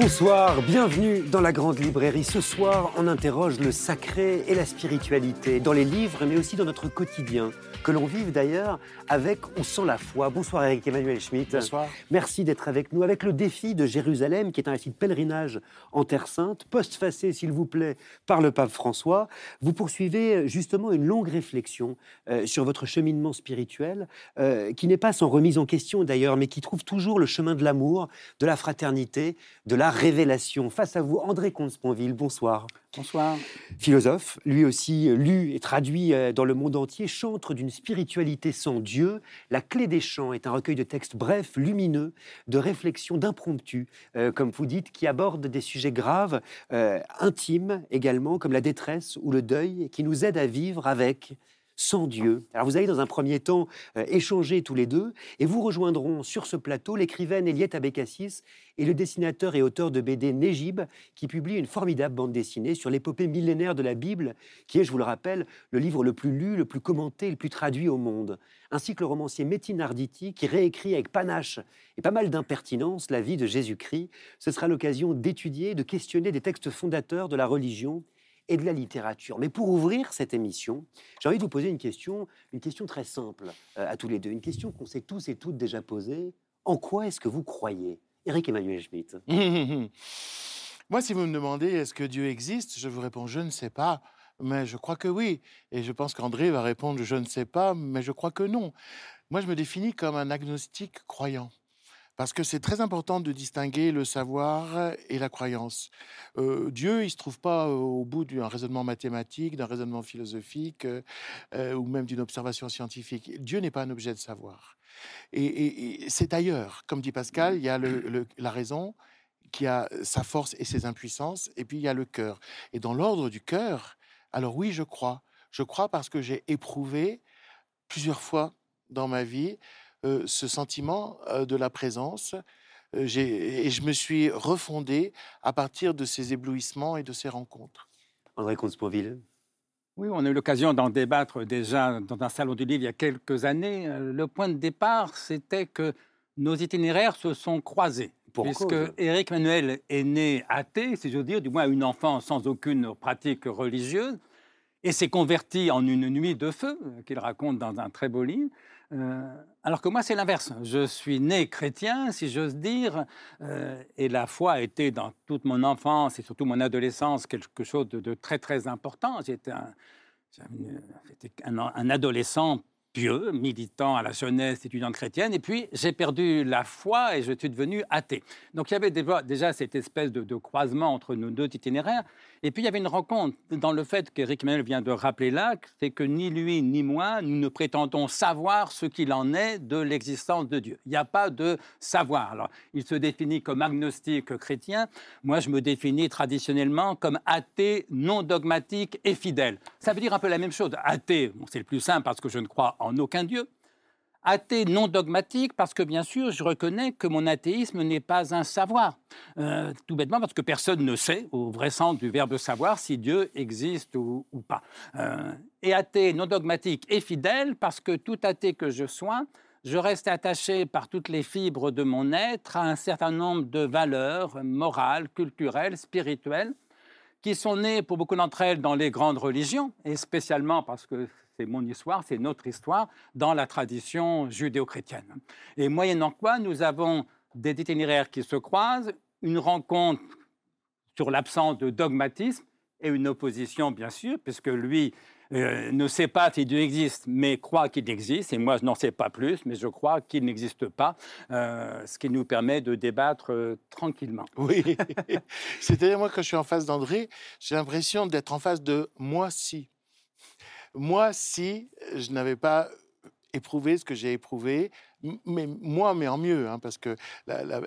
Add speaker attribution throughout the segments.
Speaker 1: Bonsoir, bienvenue dans la Grande Librairie. Ce soir, on interroge le sacré et la spiritualité dans les livres, mais aussi dans notre quotidien que l'on vive d'ailleurs avec ou sans la foi. Bonsoir Eric Emmanuel Schmitt.
Speaker 2: Bonsoir.
Speaker 1: Merci d'être avec nous avec le défi de Jérusalem, qui est un récit de pèlerinage en Terre Sainte, postfacé, s'il vous plaît, par le pape François. Vous poursuivez justement une longue réflexion euh, sur votre cheminement spirituel, euh, qui n'est pas sans remise en question d'ailleurs, mais qui trouve toujours le chemin de l'amour, de la fraternité, de la révélation. Face à vous, André Comte-Sponville, bonsoir.
Speaker 2: Bonsoir.
Speaker 1: Philosophe, lui aussi lu et traduit euh, dans le monde entier, chantre d'une spiritualité sans Dieu. La clé des chants est un recueil de textes brefs, lumineux, de réflexions, d'impromptus, euh, comme vous dites, qui abordent des sujets graves, euh, intimes également, comme la détresse ou le deuil, qui nous aident à vivre avec sans Dieu. Alors vous allez dans un premier temps euh, échanger tous les deux et vous rejoindront sur ce plateau l'écrivaine Eliette Abécassis et le dessinateur et auteur de BD Négib qui publie une formidable bande dessinée sur l'épopée millénaire de la Bible qui est, je vous le rappelle, le livre le plus lu, le plus commenté, le plus traduit au monde. Ainsi que le romancier Métin Arditi qui réécrit avec panache et pas mal d'impertinence la vie de Jésus-Christ. Ce sera l'occasion d'étudier, de questionner des textes fondateurs de la religion et de la littérature. Mais pour ouvrir cette émission, j'ai envie de vous poser une question, une question très simple euh, à tous les deux, une question qu'on s'est tous et toutes déjà posée. En quoi est-ce que vous croyez Eric Emmanuel Schmitt?
Speaker 2: Moi, si vous me demandez est-ce que Dieu existe, je vous réponds je ne sais pas, mais je crois que oui. Et je pense qu'André va répondre je ne sais pas, mais je crois que non. Moi, je me définis comme un agnostique croyant. Parce que c'est très important de distinguer le savoir et la croyance. Dieu, il se trouve pas au bout d'un raisonnement mathématique, d'un raisonnement philosophique ou même d'une observation scientifique. Dieu n'est pas un objet de savoir. Et, c'est ailleurs. Comme dit Pascal, il y a la raison qui a sa force et ses impuissances, et puis il y a le cœur. Et dans l'ordre du cœur, alors oui, je crois. Je crois parce que j'ai éprouvé plusieurs fois dans ma vie ce sentiment de la présence. et je me suis refondé à partir de ces éblouissements et de ces rencontres.
Speaker 1: André Comte-Sponville
Speaker 3: oui, on a eu l'occasion d'en débattre déjà dans un salon du livre il y a quelques années. Le point de départ, c'était que nos itinéraires se sont croisés. puisque Éric Manuel est né athée, si j'ose dire, du moins une enfance sans aucune pratique religieuse, et s'est converti en une nuit de feu, qu'il raconte dans un très beau livre. Euh, alors que moi, c'est l'inverse. Je suis né chrétien, si j'ose dire, euh, et la foi a été dans toute mon enfance et surtout mon adolescence quelque chose de, très très important. J'étais un, adolescent pieux, militant à la jeunesse étudiante chrétienne, et puis j'ai perdu la foi et je suis devenu athée. Donc il y avait déjà, cette espèce de, croisement entre nos deux itinéraires, et puis il y avait une rencontre dans le fait qu'Éric Mel vient de rappeler là, c'est que ni lui ni moi, nous ne prétendons savoir ce qu'il en est de l'existence de Dieu. Il n'y a pas de savoir. Alors il se définit comme agnostique chrétien, moi je me définis traditionnellement comme athée non dogmatique et fidèle. Ça veut dire un peu la même chose. Athée, c'est le plus simple parce que je ne crois en aucun Dieu. Athée non dogmatique parce que bien sûr je reconnais que mon athéisme n'est pas un savoir. Euh, tout bêtement parce que personne ne sait, au vrai sens du verbe savoir, si Dieu existe ou, pas. Euh, et athée non dogmatique et fidèle parce que tout athée que je sois, je reste attaché par toutes les fibres de mon être à un certain nombre de valeurs morales, culturelles, spirituelles, qui sont nées pour beaucoup d'entre elles dans les grandes religions, et spécialement parce que c'est mon histoire, c'est notre histoire, dans la tradition judéo-chrétienne. Et moyennant quoi, nous avons des itinéraires qui se croisent, une rencontre sur l'absence de dogmatisme et une opposition, bien sûr, puisque lui euh, ne sait pas si Dieu existe, mais croit qu'il existe, et moi je n'en sais pas plus, mais je crois qu'il n'existe pas, euh, ce qui nous permet de débattre euh, tranquillement.
Speaker 2: Oui, c'est-à-dire moi quand je suis en face d'André, j'ai l'impression d'être en face de moi si. Moi, si je n'avais pas éprouvé ce que j'ai éprouvé, mais moi, mais en mieux, hein, parce que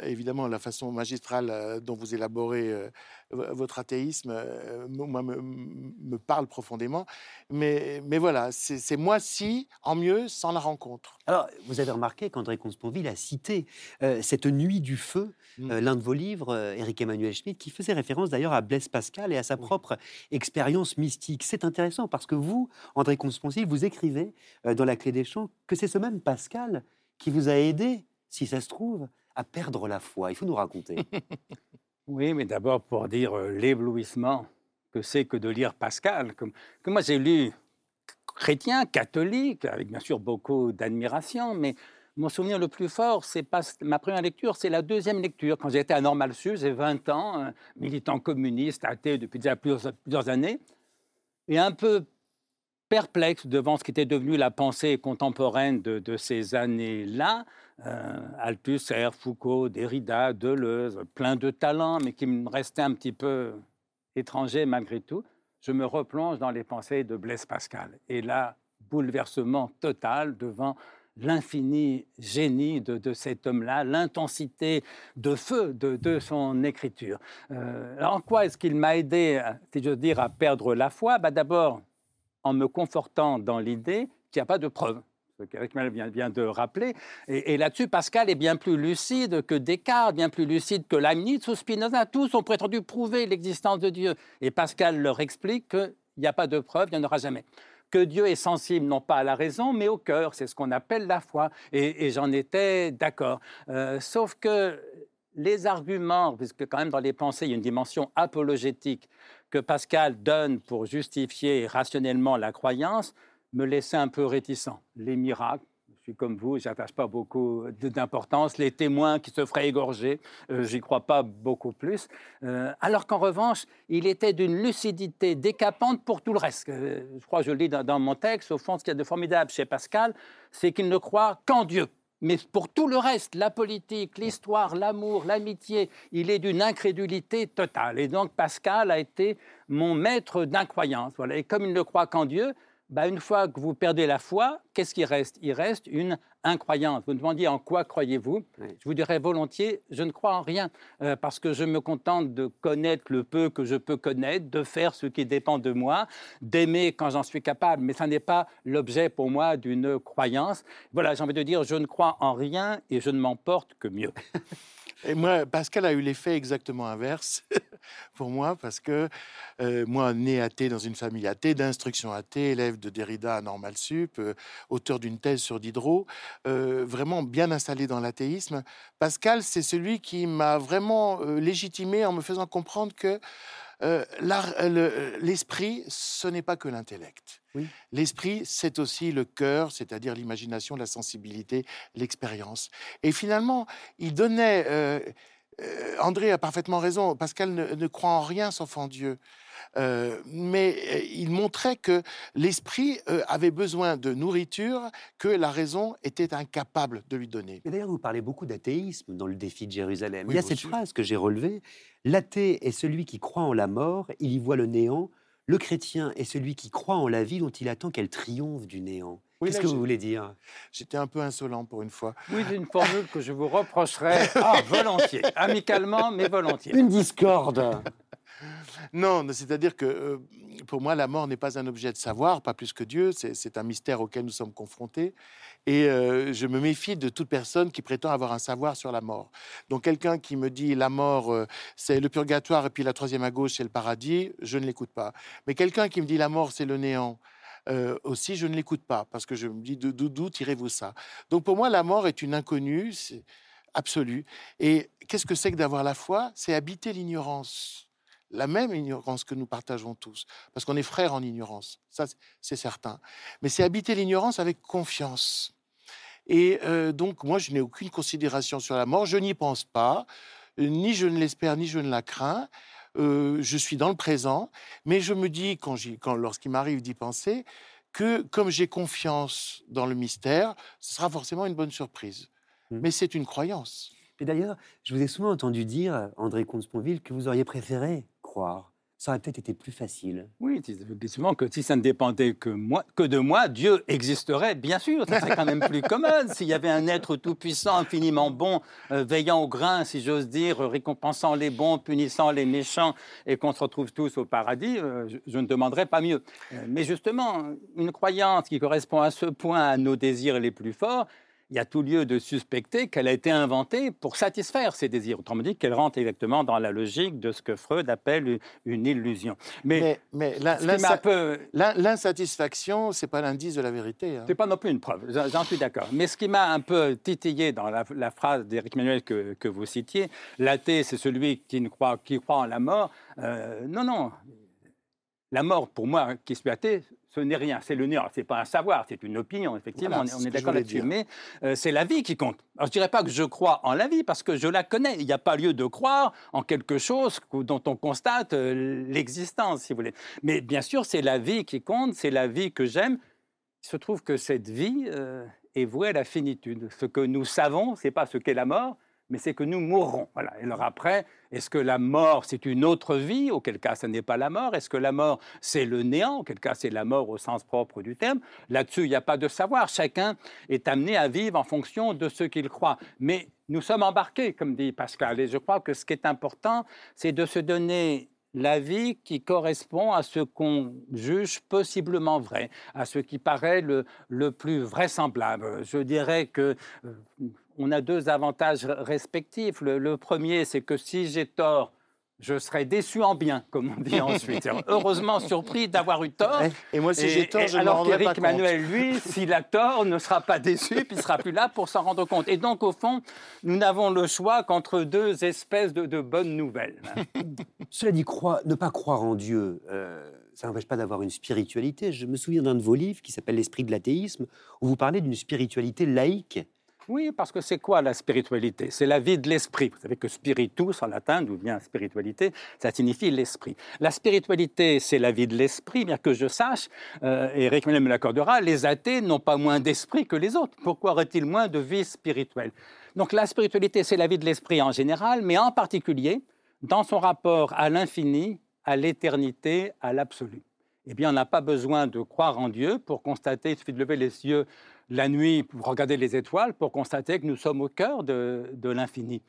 Speaker 2: évidemment, la façon magistrale euh, dont vous élaborez euh, votre athéisme, euh, moi, me, parle profondément. Mais, mais voilà, c'est moi si, en mieux, sans la rencontre.
Speaker 1: Alors, vous avez remarqué qu'André Consponville a cité cette nuit du feu, mmh. l'un de vos livres, Éric Emmanuel Schmitt, qui faisait référence d'ailleurs à Blaise Pascal et à sa propre expérience mystique. C'est intéressant parce que vous, André Consponville, vous écrivez dans La Clé des Champs que c'est ce même Pascal qui vous a aidé, si ça se trouve, à perdre la foi. Il faut nous raconter.
Speaker 3: oui, mais d'abord pour dire euh, l'éblouissement que c'est que de lire Pascal, que, que moi j'ai lu chrétien, catholique, avec bien sûr beaucoup d'admiration, mais mon souvenir le plus fort, c'est pas ma première lecture, c'est la deuxième lecture. Quand j'étais à Normal Sud, j'ai 20 ans, militant communiste, athée depuis déjà plusieurs, plusieurs années, et un peu perplexe devant ce qui était devenu la pensée contemporaine de, ces années-là. Euh, Althusser, Foucault, Derrida, Deleuze, plein de talents, mais qui me restaient un petit peu étrangers malgré tout. Je me replonge dans les pensées de Blaise Pascal. Et là, bouleversement total devant l'infini génie de, cet homme-là, l'intensité de feu de, son écriture. Euh, en quoi est-ce qu'il m'a aidé, si je veux dire, à perdre la foi? Bah, D'abord, en me confortant dans l'idée qu'il n'y a pas de preuve ce qu'Eric vient de rappeler. Et, là-dessus, Pascal est bien plus lucide que Descartes, bien plus lucide que Leibniz ou Spinoza. Tous ont prétendu prouver l'existence de Dieu. Et Pascal leur explique qu'il n'y a pas de preuve, il n'y en aura jamais. Que Dieu est sensible non pas à la raison, mais au cœur. C'est ce qu'on appelle la foi. Et, j'en étais d'accord. Euh, sauf que les arguments, puisque quand même dans les pensées, il y a une dimension apologétique que Pascal donne pour justifier rationnellement la croyance, me laissait un peu réticent. Les miracles, je suis comme vous, j'attache pas beaucoup d'importance. Les témoins qui se feraient égorger, euh, j'y crois pas beaucoup plus. Euh, alors qu'en revanche, il était d'une lucidité décapante pour tout le reste. Euh, je crois, je le lis dans, dans mon texte, au fond, ce qu'il y a de formidable chez Pascal, c'est qu'il ne croit qu'en Dieu. Mais pour tout le reste, la politique, l'histoire, l'amour, l'amitié, il est d'une incrédulité totale. Et donc Pascal a été mon maître d'incroyance. Voilà. Et comme il ne croit qu'en Dieu, bah, une fois que vous perdez la foi, qu'est-ce qui reste? Il reste une incroyance. Vous me demandiez en quoi croyez-vous? Je vous dirais volontiers, je ne crois en rien, euh, parce que je me contente de connaître le peu que je peux connaître, de faire ce qui dépend de moi, d'aimer quand j'en suis capable, mais ça n'est pas l'objet pour moi d'une croyance. Voilà, j'ai envie de dire, je ne crois en rien et je ne m'emporte que mieux.
Speaker 2: Et moi, Pascal a eu l'effet exactement inverse pour moi, parce que euh, moi, né athée dans une famille athée, d'instruction athée, élève de Derrida à Normal Sup, euh, auteur d'une thèse sur Diderot, euh, vraiment bien installé dans l'athéisme, Pascal, c'est celui qui m'a vraiment légitimé en me faisant comprendre que l'esprit, ce n'est pas que l'intellect. L'esprit, c'est aussi le cœur, c'est-à-dire l'imagination, la sensibilité, l'expérience. Et finalement, il donnait... Euh, euh, André a parfaitement raison, Pascal ne, croit en rien sauf en Dieu. Euh, mais il montrait que l'esprit avait besoin de nourriture que la raison était incapable de lui donner.
Speaker 1: d'ailleurs, vous parlez beaucoup d'athéisme dans le défi de Jérusalem. il y a cette phrase que j'ai relevée L'athée est celui qui croit en la mort, il y voit le néant, le chrétien est celui qui croit en la vie dont il attend qu'elle triomphe du néant. Qu'est-ce que vous voulez dire?
Speaker 2: J'étais un peu insolent pour une fois.
Speaker 3: Oui, une formule que je vous reprocherais ah, volontiers, amicalement, mais volontiers.
Speaker 1: Une discorde.
Speaker 2: Non, c'est-à-dire que euh, pour moi, la mort n'est pas un objet de savoir, pas plus que Dieu. C'est un mystère auquel nous sommes confrontés. Et euh, je me méfie de toute personne qui prétend avoir un savoir sur la mort. Donc quelqu'un qui me dit la mort, euh, c'est le purgatoire et puis la troisième à gauche, c'est le paradis, je ne l'écoute pas. Mais quelqu'un qui me dit la mort, c'est le néant. aussi, je ne l'écoute pas parce que je me dis d'où tirez-vous ça? Donc pour moi, la mort est une inconnue absolue. Et qu'est-ce que c'est que d'avoir la foi? C'est habiter l'ignorance la même ignorance que nous partageons tous, parce qu'on est frères en ignorance, ça c'est certain. Mais c'est habiter l'ignorance avec confiance. Et euh, donc moi, je n'ai aucune considération sur la mort, je n'y pense pas, ni je ne l'espère, ni je ne la crains. Euh, je suis dans le présent, mais je me dis, quand, quand lorsqu'il m'arrive d'y penser, que comme j'ai confiance dans le mystère, ce sera forcément une bonne surprise. Mmh. Mais c'est une croyance.
Speaker 1: Et d'ailleurs, je vous ai souvent entendu dire, André Comte-Sponville, que vous auriez préféré ça aurait peut-être été plus facile.
Speaker 3: Oui, souvent que si ça ne dépendait que, de moi, Dieu existerait, bien sûr, ça serait quand même plus commode. S'il y avait un être tout-puissant, infiniment bon, euh, veillant au grain, si j'ose dire, récompensant les bons, punissant les méchants, et qu'on se retrouve tous au paradis, euh, je, je, ne demanderais pas mieux. Euh, mais justement, une croyance qui correspond à ce point à nos désirs les plus forts, il y a tout lieu de suspecter qu'elle a été inventée pour satisfaire ses désirs. Autrement dit, qu'elle rentre exactement dans la logique de ce que Freud appelle une illusion.
Speaker 2: Mais, mais, l'insatisfaction, ce n'est pas l'indice de la vérité.
Speaker 3: Hein. Ce n'est pas non plus une preuve, j'en suis d'accord. Mais ce qui m'a un peu titillé dans la, phrase d'Éric Manuel que, que, vous citiez, l'athée, c'est celui qui, ne croit, qui croit en la mort. Euh, non, non. La mort, pour moi, qui suis athée, ce n'est rien, c'est le néant, c'est pas un savoir, c'est une opinion, effectivement, on, est, d'accord là-dessus, mais euh, c'est la vie qui compte. Alors je dirais pas que je crois en la vie, parce que je la connais, il n'y a pas lieu de croire en quelque chose dont on constate euh, l'existence, si vous voulez. Mais bien sûr, c'est la vie qui compte, c'est la vie que j'aime. Il se trouve que cette vie euh, est vouée à la finitude. Ce que nous savons, c'est pas ce qu'est la mort, mais c'est que nous mourrons. Et alors après, est-ce que la mort, c'est une autre vie? Auquel cas, ce n'est pas la mort. Est-ce que la mort, c'est le néant? Auquel cas, c'est la mort au sens propre du terme. Là-dessus, il n'y a pas de savoir. Chacun est amené à vivre en fonction de ce qu'il croit. Mais nous sommes embarqués, comme dit Pascal. Et je crois que ce qui est important, c'est de se donner la vie qui correspond à ce qu'on juge possiblement vrai, à ce qui paraît le, le plus vraisemblable. Je dirais que euh, on a deux avantages respectifs. Le, premier, c'est que si j'ai tort, je serai déçu en bien, comme on dit ensuite. Heureusement surpris d'avoir eu tort.
Speaker 2: Et moi, si j'ai tort, je ne
Speaker 3: Alors
Speaker 2: qu'Éric
Speaker 3: Manuel, lui, s'il a tort, ne sera pas déçu, puis il sera plus là pour s'en rendre compte. Et donc, au fond, nous n'avons le choix qu'entre deux espèces de, bonnes nouvelles.
Speaker 1: Cela dit, ne pas croire en Dieu, euh, ça n'empêche pas d'avoir une spiritualité. Je me souviens d'un de vos livres qui s'appelle L'esprit de l'athéisme, où vous parlez d'une spiritualité laïque
Speaker 3: oui, parce que c'est quoi la spiritualité? C'est la vie de l'esprit. Vous savez que spiritus, en latin, d'où vient spiritualité, ça signifie l'esprit. La spiritualité, c'est la vie de l'esprit, bien que je sache, euh, et Eric me l'accordera, les athées n'ont pas moins d'esprit que les autres. Pourquoi auraient-ils moins de vie spirituelle? Donc la spiritualité, c'est la vie de l'esprit en général, mais en particulier dans son rapport à l'infini, à l'éternité, à l'absolu. Eh bien, on n'a pas besoin de croire en Dieu pour constater, il suffit de lever les yeux la nuit pour regarder les étoiles, pour constater que nous sommes au cœur de, l'infini,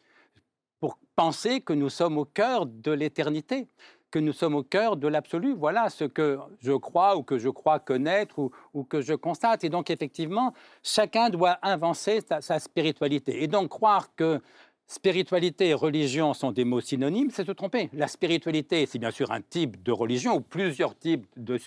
Speaker 3: pour penser que nous sommes au cœur de l'éternité, que nous sommes au cœur de l'absolu. Voilà ce que je crois ou que je crois connaître ou, que je constate. Et donc, effectivement, chacun doit avancer sa spiritualité. Et donc, croire que Spiritualité et religion sont des mots synonymes, c'est se tromper. La spiritualité, c'est bien sûr un type de religion ou plusieurs types de.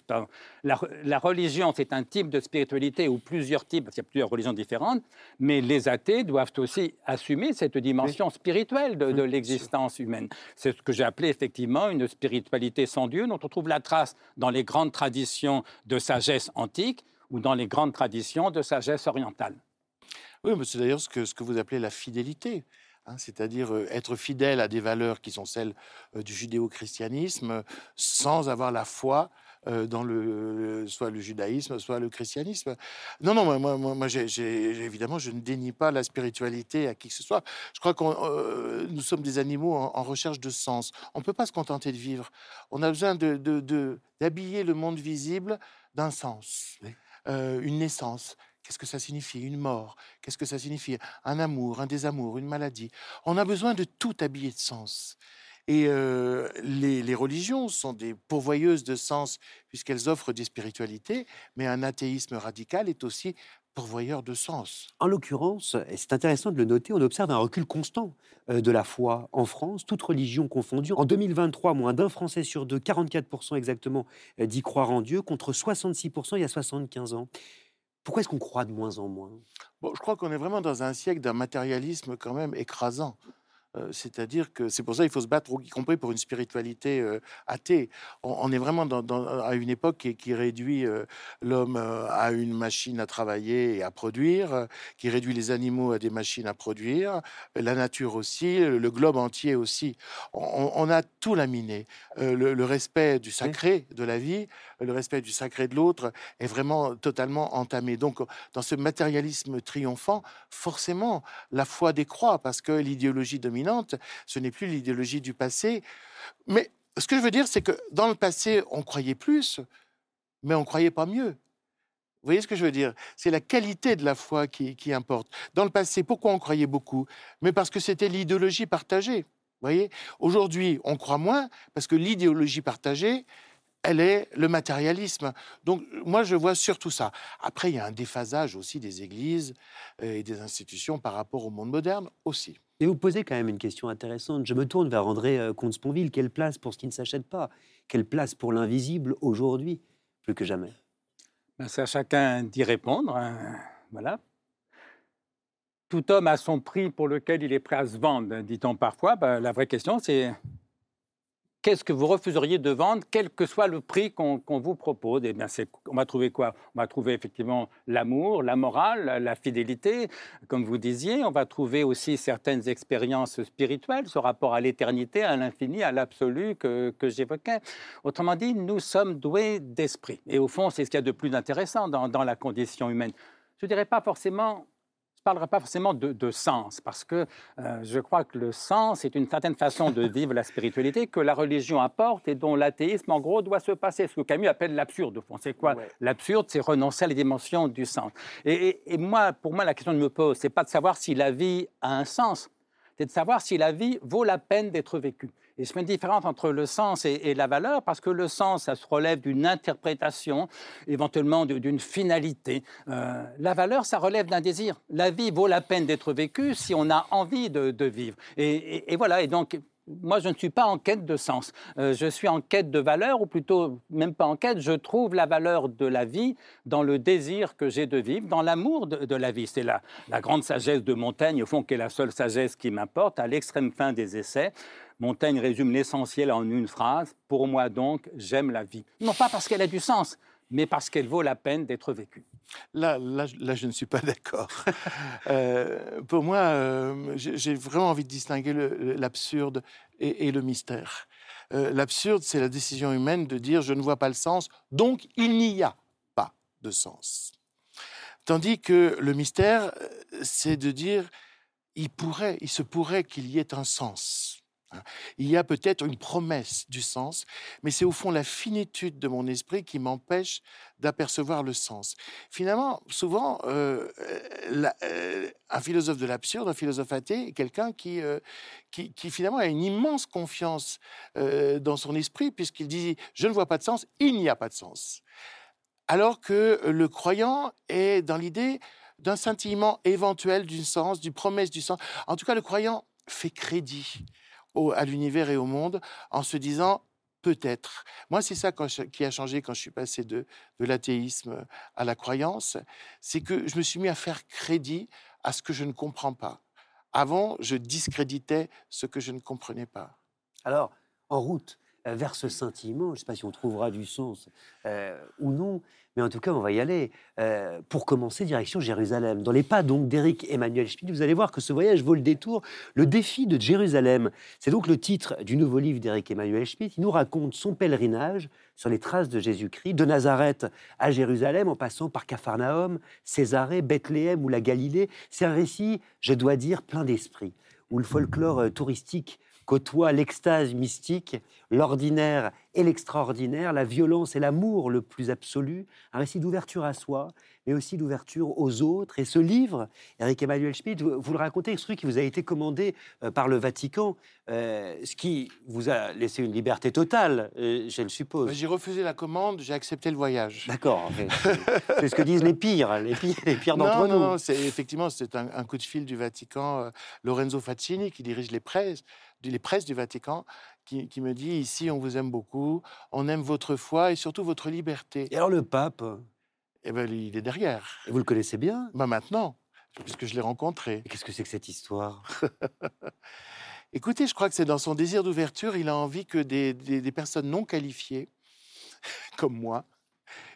Speaker 3: La, religion, c'est un type de spiritualité ou plusieurs types, parce qu'il y a plusieurs religions différentes, mais les athées doivent aussi assumer cette dimension spirituelle de, de l'existence humaine. C'est ce que j'ai appelé effectivement une spiritualité sans Dieu, dont on trouve la trace dans les grandes traditions de sagesse antique ou dans les grandes traditions de sagesse orientale.
Speaker 2: Oui, mais c'est d'ailleurs ce que, ce que vous appelez la fidélité. Hein, c'est-à-dire être fidèle à des valeurs qui sont celles du judéo-christianisme sans avoir la foi dans le, soit le judaïsme, soit le christianisme. Non, non, moi, moi, moi évidemment, je ne dénie pas la spiritualité à qui que ce soit. Je crois que nous sommes des animaux en, recherche de sens. On ne peut pas se contenter de vivre. On a besoin d'habiller de, de, le monde visible d'un sens, une naissance Qu'est-ce que ça signifie? Une mort Qu'est-ce que ça signifie? Un amour, un désamour, une maladie On a besoin de tout habiller de sens. Et euh, les, religions sont des pourvoyeuses de sens puisqu'elles offrent des spiritualités, mais un athéisme radical est aussi pourvoyeur de sens.
Speaker 1: En l'occurrence, et c'est intéressant de le noter, on observe un recul constant euh, de la foi en France, toute religion confondue. En 2023, moins d'un Français sur deux, 44% exactement, euh, dit croire en Dieu, contre 66% il y a 75 ans. Pourquoi est-ce qu'on croit de moins en moins?
Speaker 2: Bon, Je crois qu'on est vraiment dans un siècle d'un matérialisme quand même écrasant. Euh, c'est-à-dire que c'est pour ça qu'il faut se battre, y compris pour une spiritualité euh, athée. On, est vraiment dans, à une époque qui, réduit euh, l'homme à une machine à travailler et à produire, qui réduit les animaux à des machines à produire, la nature aussi, le globe entier aussi. On, a tout laminé. Le, le, respect du sacré de la vie, le respect du sacré de l'autre est vraiment totalement entamé. Donc, dans ce matérialisme triomphant, forcément, la foi décroît parce que l'idéologie dominante ce n'est plus l'idéologie du passé. Mais ce que je veux dire, c'est que dans le passé, on croyait plus, mais on croyait pas mieux. Vous voyez ce que je veux dire? C'est la qualité de la foi qui, qui, importe. Dans le passé, pourquoi on croyait beaucoup? Mais parce que c'était l'idéologie partagée. Vous voyez? Aujourd'hui, on croit moins parce que l'idéologie partagée, elle est le matérialisme. Donc, moi, je vois surtout ça. Après, il y a un déphasage aussi des églises euh, et des institutions par rapport au monde moderne aussi.
Speaker 1: Et vous posez quand même une question intéressante. Je me tourne vers André euh, Comte-Sponville. Quelle place pour ce qui ne s'achète pas? Quelle place pour l'invisible aujourd'hui, plus que jamais
Speaker 3: ben, C'est à chacun d'y répondre. Hein. Voilà. Tout homme a son prix pour lequel il est prêt à se vendre, dit-on parfois. Ben, la vraie question, c'est qu'est-ce que vous refuseriez de vendre, quel que soit le prix qu'on vous propose? Eh bien, on va trouver quoi? On va trouver effectivement l'amour, la morale, la fidélité, comme vous disiez. On va trouver aussi certaines expériences spirituelles, ce rapport à l'éternité, à l'infini, à l'absolu que, j'évoquais. Autrement dit, nous sommes doués d'esprit. Et au fond, c'est ce qu'il y a de plus intéressant dans, dans la condition humaine. Je ne dirais pas forcément parlerai pas forcément de, sens, parce que euh, je crois que le sens est une certaine façon de vivre la spiritualité que la religion apporte et dont l'athéisme, en gros, doit se passer. Ce que Camus appelle l'absurde, au fond. C'est quoi L'absurde, c'est renoncer à les dimensions du sens. Et, et, moi, pour moi, la question que je me pose, c'est pas de savoir si la vie a un sens, c'est de savoir si la vie vaut la peine d'être vécue. Et fais une différence entre le sens et, la valeur, parce que le sens, ça se relève d'une interprétation, éventuellement d'une finalité. Euh, la valeur, ça relève d'un désir. La vie vaut la peine d'être vécue si on a envie de, vivre. Et, voilà, et donc moi, je ne suis pas en quête de sens. Euh, je suis en quête de valeur, ou plutôt même pas en quête, je trouve la valeur de la vie dans le désir que j'ai de vivre, dans l'amour de, la vie. C'est la grande sagesse de Montaigne, au fond, qui est la seule sagesse qui m'importe, à l'extrême fin des essais. Montaigne résume l'essentiel en une phrase. Pour moi donc, j'aime la vie. Non pas parce qu'elle a du sens, mais parce qu'elle vaut la peine d'être vécue.
Speaker 2: Là, je ne suis pas d'accord. Euh, pour moi, euh, j'ai vraiment envie de distinguer l'absurde et, le mystère. Euh, l'absurde, c'est la décision humaine de dire je ne vois pas le sens, donc il n'y a pas de sens. Tandis que le mystère, c'est de dire il pourrait, il se pourrait qu'il y ait un sens. Hein. Il y a peut-être une promesse du sens, mais c'est au fond la finitude de mon esprit qui m'empêche d'apercevoir le sens. Finalement, souvent, euh, euh, un philosophe de l'absurde, un philosophe athée, est quelqu'un qui, euh, qui, finalement a une immense confiance dans son esprit, puisqu'il dit, je ne vois pas de sens, il n'y a pas de sens. Alors que le croyant est dans l'idée d'un scintillement éventuel du sens, du promesse du sens. En tout cas, le croyant fait crédit à l'univers et au monde en se disant peut-être. Moi, c'est ça qui a changé quand je suis passé de, de l'athéisme à la croyance, c'est que je me suis mis à faire crédit à ce que je ne comprends pas. Avant, je discréditais ce que je ne comprenais pas.
Speaker 1: Alors, en route vers ce scintillement, je ne sais pas si on trouvera du sens euh, ou non, mais en tout cas, on va y aller. Euh, pour commencer, direction Jérusalem. Dans les pas donc d'Éric Emmanuel Schmitt, vous allez voir que ce voyage vaut le détour. Le défi de Jérusalem, c'est donc le titre du nouveau livre d'Éric Emmanuel Schmitt. Il nous raconte son pèlerinage sur les traces de Jésus-Christ, de Nazareth à Jérusalem, en passant par Capharnaüm, Césarée, Bethléem ou la Galilée. C'est un récit, je dois dire, plein d'esprit, où le folklore euh, touristique côtoie l'extase mystique, l'ordinaire et l'extraordinaire, la violence et l'amour le plus absolu, un récit d'ouverture à soi, mais aussi d'ouverture aux autres. Et ce livre, Eric Emmanuel Schmitt, vous, le racontez, ce truc qui vous a été commandé euh, par le Vatican, euh, ce qui vous a laissé une liberté totale, euh, je le suppose.
Speaker 2: J'ai refusé la commande, j'ai accepté le voyage.
Speaker 1: D'accord, c'est ce que disent les pires, les pires, les pires d'entre nous.
Speaker 2: Non, non, effectivement, c'est un, un, coup de fil du Vatican, Lorenzo Faccini, qui dirige les presses, les presses du Vatican, qui, me dit ici on vous aime beaucoup, on aime votre foi et surtout votre liberté.
Speaker 1: Et alors le pape
Speaker 2: Eh ben il est derrière.
Speaker 1: Et vous le connaissez bien?
Speaker 2: Bah Maintenant, puisque je l'ai rencontré.
Speaker 1: Qu'est-ce que c'est que cette histoire?
Speaker 2: Écoutez, je crois que c'est dans son désir d'ouverture, il a envie que des, des, personnes non qualifiées, comme moi,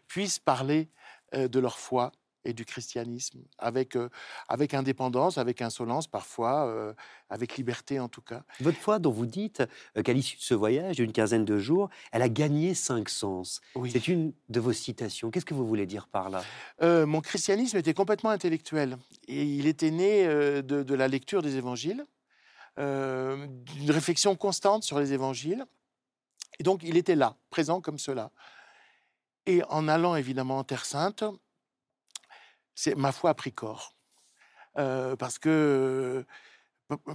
Speaker 2: puissent parler euh, de leur foi et du christianisme, avec, euh, avec indépendance, avec insolence parfois, euh, avec liberté en tout cas.
Speaker 1: Votre foi dont vous dites euh, qu'à l'issue de ce voyage d'une quinzaine de jours, elle a gagné cinq sens. C'est une de vos citations. Qu'est-ce que vous voulez dire par là?
Speaker 2: Mon christianisme était complètement intellectuel. Et il était né de, de, la lecture des évangiles, d'une réflexion constante sur les évangiles Et donc, il était là, présent comme cela. Et en allant évidemment en Terre Sainte, c'est ma foi a pris corps. Euh, parce que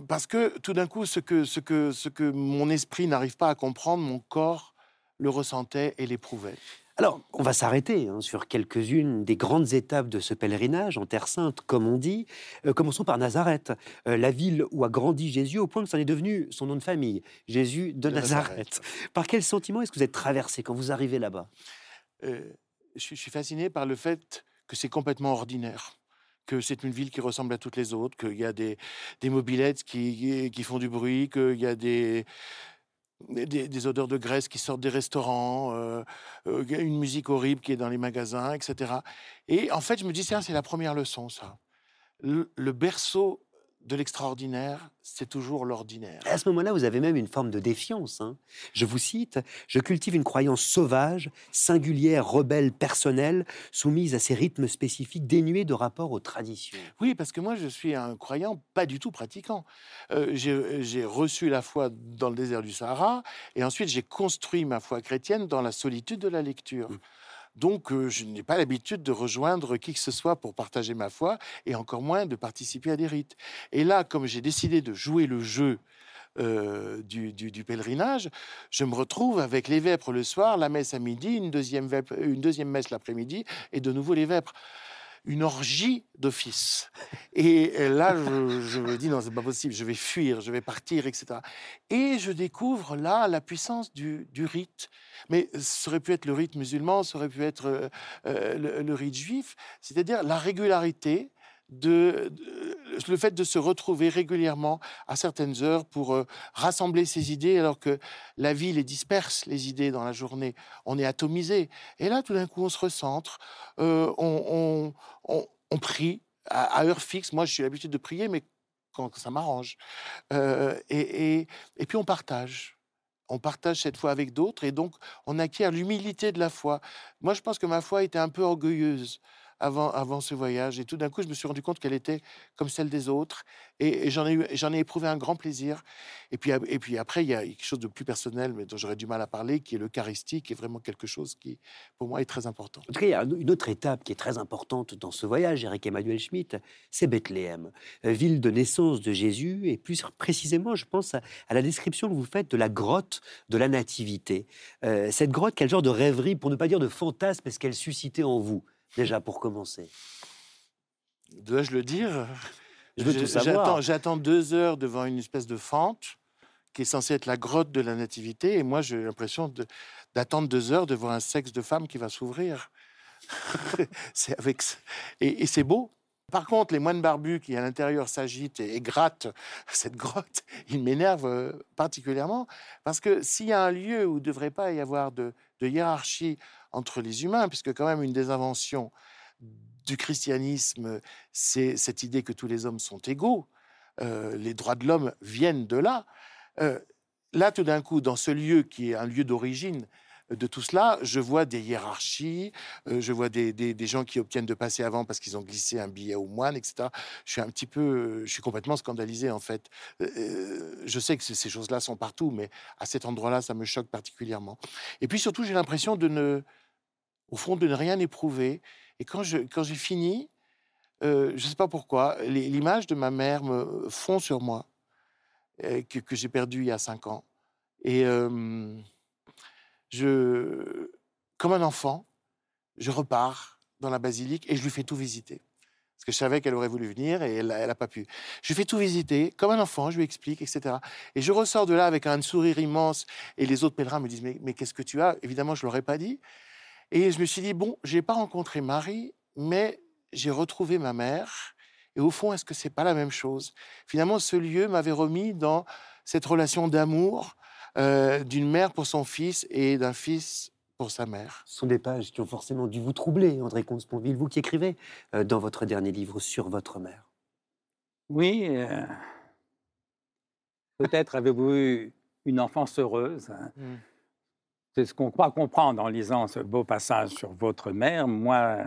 Speaker 2: parce que tout d'un coup, ce que, ce, que, ce que mon esprit n'arrive pas à comprendre, mon corps le ressentait et l'éprouvait.
Speaker 1: Alors, on va s'arrêter hein, sur quelques-unes des grandes étapes de ce pèlerinage en Terre Sainte, comme on dit. Euh, commençons par Nazareth, euh, la ville où a grandi Jésus, au point que ça est devenu son nom de famille, Jésus de, Nazareth. Par quel sentiment est-ce que vous êtes traversé quand vous arrivez là-bas?
Speaker 2: Euh, je, suis fasciné par le fait que c'est complètement ordinaire que c'est une ville qui ressemble à toutes les autres, qu'il y a des, des mobilettes qui, qui font du bruit, qu'il y a des, des, odeurs de graisse qui sortent des restaurants, euh, euh, une musique horrible qui est dans les magasins, etc. Et en fait, je me dis, c'est la première leçon, ça. le berceau de l'extraordinaire, c'est toujours l'ordinaire.
Speaker 1: À ce moment-là, vous avez même une forme de défiance. Hein. Je vous cite, je cultive une croyance sauvage, singulière, rebelle, personnelle, soumise à ces rythmes spécifiques, dénués de rapport aux traditions.
Speaker 2: Oui, parce que moi, je suis un croyant pas du tout pratiquant. Euh, j'ai reçu la foi dans le désert du Sahara, et ensuite j'ai construit ma foi chrétienne dans la solitude de la lecture. Mmh. Donc, euh, je n'ai pas l'habitude de rejoindre qui que ce soit pour partager ma foi, et encore moins de participer à des rites. Et là, comme j'ai décidé de jouer le jeu euh, du, pèlerinage, je me retrouve avec les vêpres le soir, la messe à midi, une deuxième, une deuxième messe l'après-midi, et de nouveau les vêpres une orgie d'office. Et là, je, me dis, non, c'est pas possible, je vais fuir, je vais partir, etc. Et je découvre là la puissance du, rite. Mais ça aurait pu être le rite musulman, ça aurait pu être euh, euh, le, rite juif, c'est-à-dire la régularité le fait de se retrouver régulièrement à certaines heures pour euh, rassembler ses idées, alors que la vie les disperse, les idées dans la journée. On est atomisé. Et là, tout d'un coup, on se recentre, euh, on, prie à, heure fixe. Moi, suis l'habitude de prier, mais quand ça m'arrange. Euh, et, et puis, on partage on partage cette foi avec d'autres et donc on acquiert l'humilité de la foi. Moi, je pense que ma foi était un peu orgueilleuse avant, avant ce voyage. Et tout d'un coup, je me suis rendu compte qu'elle était comme celle des autres. Et, j'en ai, j'en ai éprouvé un grand plaisir. Et puis, et puis après, il y a quelque chose de plus personnel, mais dont j'aurais du mal à parler, qui est l'Eucharistie, qui est vraiment quelque chose qui, pour moi, est très important.
Speaker 1: En tout cas, il y a une autre étape qui est très importante dans ce voyage, Eric Emmanuel Schmitt, c'est Bethléem, euh, ville de naissance de Jésus, et plus précisément, je pense à, la description que vous faites de la grotte de la Nativité. Euh, cette grotte, quel genre de rêverie, pour ne pas dire de fantasme, est-ce qu'elle suscitait en vous? Déjà pour commencer
Speaker 2: Dois-je le dire?
Speaker 1: Je veux tout savoir.
Speaker 2: J'attends deux heures devant une espèce de fente qui est censée être la grotte de la nativité, et moi j'ai l'impression d'attendre deux heures de voir un sexe de femme qui va s'ouvrir. c'est avec et, c'est beau. Par contre, les moines barbus qui à l'intérieur s'agitent et, grattent cette grotte, ils m'énervent euh, particulièrement parce que s'il y a un lieu où ne devrait pas y avoir de, de hiérarchie entre les humains, puisque quand même une des inventions du christianisme, c'est cette idée que tous les hommes sont égaux. Euh, les droits de l'homme viennent de là. Euh, là, tout d'un coup, dans ce lieu qui est un lieu d'origine de tout cela, je vois des hiérarchies, euh, je vois des, des, gens qui obtiennent de passer avant parce qu'ils ont glissé un billet au moine, etc. Je suis un petit peu, je suis complètement scandalisé en fait. je sais que ces choses-là sont partout, mais à cet endroit-là, ça me choque particulièrement. Et puis surtout, j'ai l'impression de ne, au fond, de ne rien éprouver. Et quand j'ai quand fini, euh, je ne sais pas pourquoi, l'image de ma mère me fond sur moi, euh, que, que j'ai perdu il y a cinq ans. Et comme un enfant, je repars dans la basilique et je lui fais tout visiter. Parce que je savais qu'elle aurait voulu venir et elle n'a pas pu. Je lui fais tout visiter, comme un enfant, je lui explique, etc. Et je ressors de là avec un sourire immense et les autres pèlerins me disent Mais, mais qu'est-ce que tu as? Évidemment, je ne l'aurais pas dit. Et je me suis dit, bon, je n'ai pas rencontré Marie, mais j'ai retrouvé ma mère. Et au fond, est-ce que c'est pas la même chose? Finalement, ce lieu m'avait remis dans cette relation d'amour euh, d'une mère pour son fils et d'un fils pour sa mère.
Speaker 1: Ce sont des pages qui ont forcément dû vous troubler, André Comte-Sponville, vous qui écrivez euh, dans votre dernier livre sur votre mère.
Speaker 3: Oui, euh, peut-être avez-vous eu une enfance heureuse. Hein. Mmh. C'est ce qu'on croit comprendre en lisant ce beau passage sur votre mère. Moi,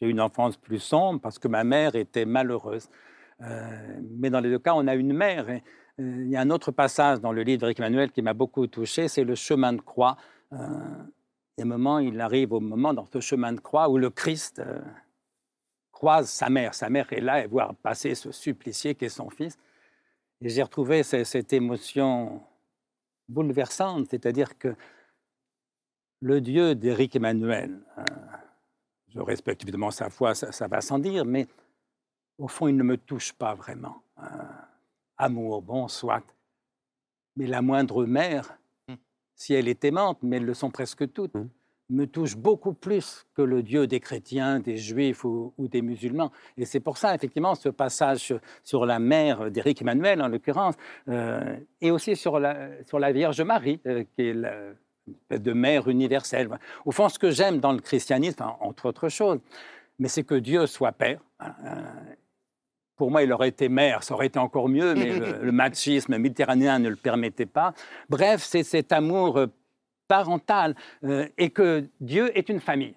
Speaker 3: j'ai eu une enfance plus sombre parce que ma mère était malheureuse. Euh, mais dans les deux cas, on a une mère. Il y a un autre passage dans le livre d'Éric Emmanuel qui m'a beaucoup touché, c'est le chemin de croix. Euh, il arrive au moment dans ce chemin de croix où le Christ euh, croise sa mère. Sa mère est là et voit passer ce supplicié qui est son fils. Et j'ai retrouvé cette émotion bouleversante, c'est-à-dire que le Dieu d'Éric Emmanuel, je respecte évidemment sa foi, ça, va sans dire, mais au fond, il ne me touche pas vraiment amour, bon, soit. Mais la moindre mère, mmh. si elle est aimante, mais elles le sont presque toutes, mmh. me touche beaucoup plus que le Dieu des chrétiens, des juifs ou, des musulmans. Et c'est pour ça, effectivement, ce passage sur la mère d'Éric Emmanuel, en l'occurrence, euh, et aussi sur la, sur la Vierge Marie, euh, qui est la, de mère universelle. Au fond, ce que j'aime dans le christianisme, entre autres choses, mais c'est que Dieu soit Père. Pour moi, il aurait été maire, ça aurait été encore mieux, mais le, machisme méditerranéen ne le permettait pas. Bref, c'est cet amour euh, parental euh, et que Dieu est une famille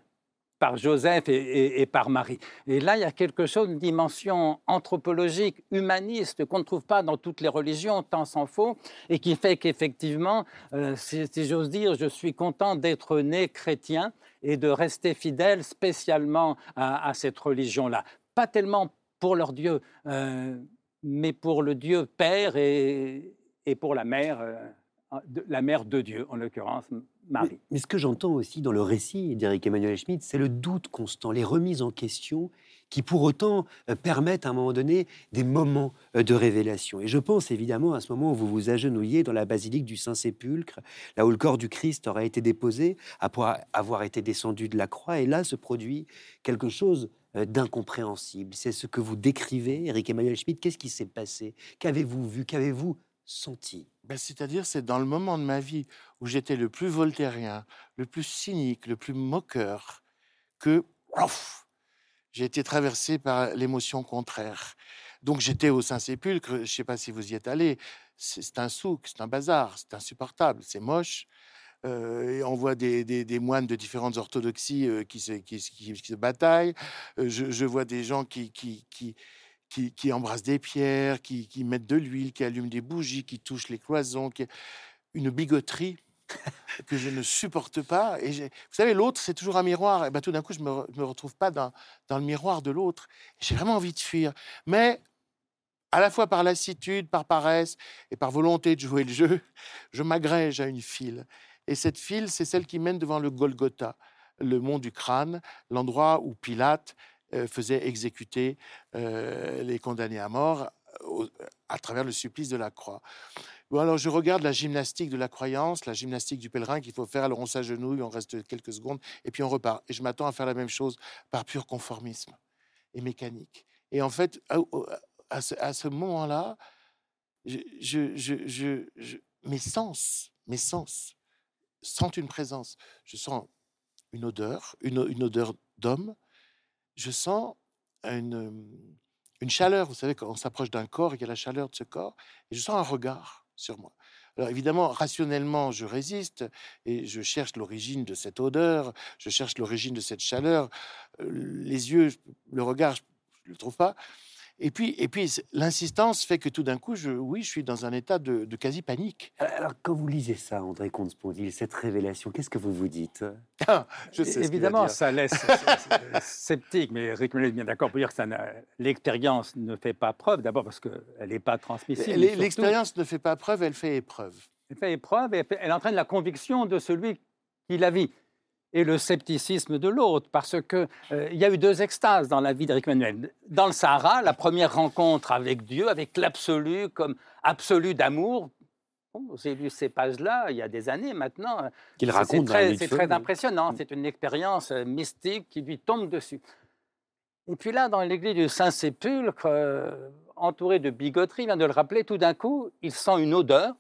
Speaker 3: par Joseph et, par Marie. Et là, il y a quelque chose, une dimension anthropologique, humaniste, qu'on ne trouve pas dans toutes les religions, tant s'en faut, et qui fait qu'effectivement, euh, si, j'ose dire, je suis content d'être né chrétien et de rester fidèle spécialement à, à cette religion-là. Pas tellement pour leur Dieu, euh, mais pour le Dieu Père et, pour la mère, euh, la mère de Dieu, en l'occurrence Marie.
Speaker 1: Mais, ce que j'entends aussi dans le récit d'Éric Emmanuel Schmitt, c'est le doute constant, les remises en question qui pour autant euh, permettent à un moment donné des moments de révélation. Et je pense évidemment à ce moment où vous vous agenouillez dans la basilique du Saint-Sépulcre, là où le corps du Christ aurait été déposé après avoir été descendu de la croix, et là se produit quelque chose d'incompréhensible. C'est ce que vous décrivez, Eric Emmanuel Schmitt. Qu'est-ce qui s'est passé? Qu'avez-vous vu? Qu'avez-vous senti?
Speaker 2: Ben, C'est-à-dire, c'est dans le moment de ma vie où j'étais le plus voltairien, le plus cynique, le plus moqueur, que j'ai été traversé par l'émotion contraire. Donc j'étais au Saint-Sépulcre, je ne sais pas si vous y êtes allé, c'est un souk, c'est un bazar, c'est insupportable, c'est moche. Euh, on voit des, moines de différentes orthodoxies euh, qui, se, qui, bataillent. Euh, je, vois des gens qui, embrassent des pierres, qui, mettent de l'huile, qui allument des bougies, qui touchent les cloisons. Une bigoterie que je ne supporte pas. Vous savez, l'autre, c'est toujours un miroir. Et ben, tout d'un coup, je ne me, me, retrouve pas dans, dans le miroir de l'autre. J'ai vraiment envie de fuir. Mais à la fois par lassitude, par paresse et par volonté de jouer le jeu, je m'agrège à une file. Et cette file, c'est celle qui mène devant le Golgotha, le mont du crâne, l'endroit où Pilate euh, faisait exécuter euh, les condamnés à mort à travers le supplice de la croix. Bon, alors je regarde la gymnastique de la croyance, la gymnastique du pèlerin qu'il faut faire. Alors on s'agenouille, on reste quelques secondes et puis on repart. Et je m'attends à faire la même chose par pur conformisme et mécanique. Et en fait, à, ce, moment-là, mes sens, mes sens sentent une présence. Je sens une odeur, une, odeur d'homme. Je sens une, une chaleur. Vous savez, quand on s'approche d'un corps, il y a la chaleur de ce corps. Et je sens un regard sur moi. Alors évidemment, rationnellement, je résiste et je cherche l'origine de cette odeur, je cherche l'origine de cette chaleur. Euh, les yeux, le regard, je ne le trouve pas. Et puis, et puis l'insistance fait que tout d'un coup, je, oui, je suis dans un état de, quasi panique.
Speaker 1: Alors, quand vous lisez ça, André Comte-Spondil, cette révélation, qu'est-ce que vous vous dites?
Speaker 3: Ah, je sais Évidemment, ça laisse sceptique, mais Rick est bien d'accord pour dire que l'expérience ne fait pas preuve, d'abord parce qu'elle n'est pas transmissible.
Speaker 2: L'expérience ne fait pas preuve, elle fait épreuve.
Speaker 3: Elle fait épreuve et elle entraîne la conviction de celui qui la vit et le scepticisme de l'autre, parce qu'il euh, il y a eu deux extases dans la vie d'Éric Manuel. Dans le Sahara, la première rencontre avec Dieu, avec l'absolu comme absolu d'amour. J'ai lu ces pages-là il y a des années maintenant.
Speaker 1: Qu'il raconte.
Speaker 3: C'est très, impressionnant. C'est une expérience euh, mystique qui lui tombe dessus. Et puis là, dans l'église du Saint-Sépulcre, euh, entouré de bigoterie, il vient de le rappeler, tout d'un coup, il sent une odeur.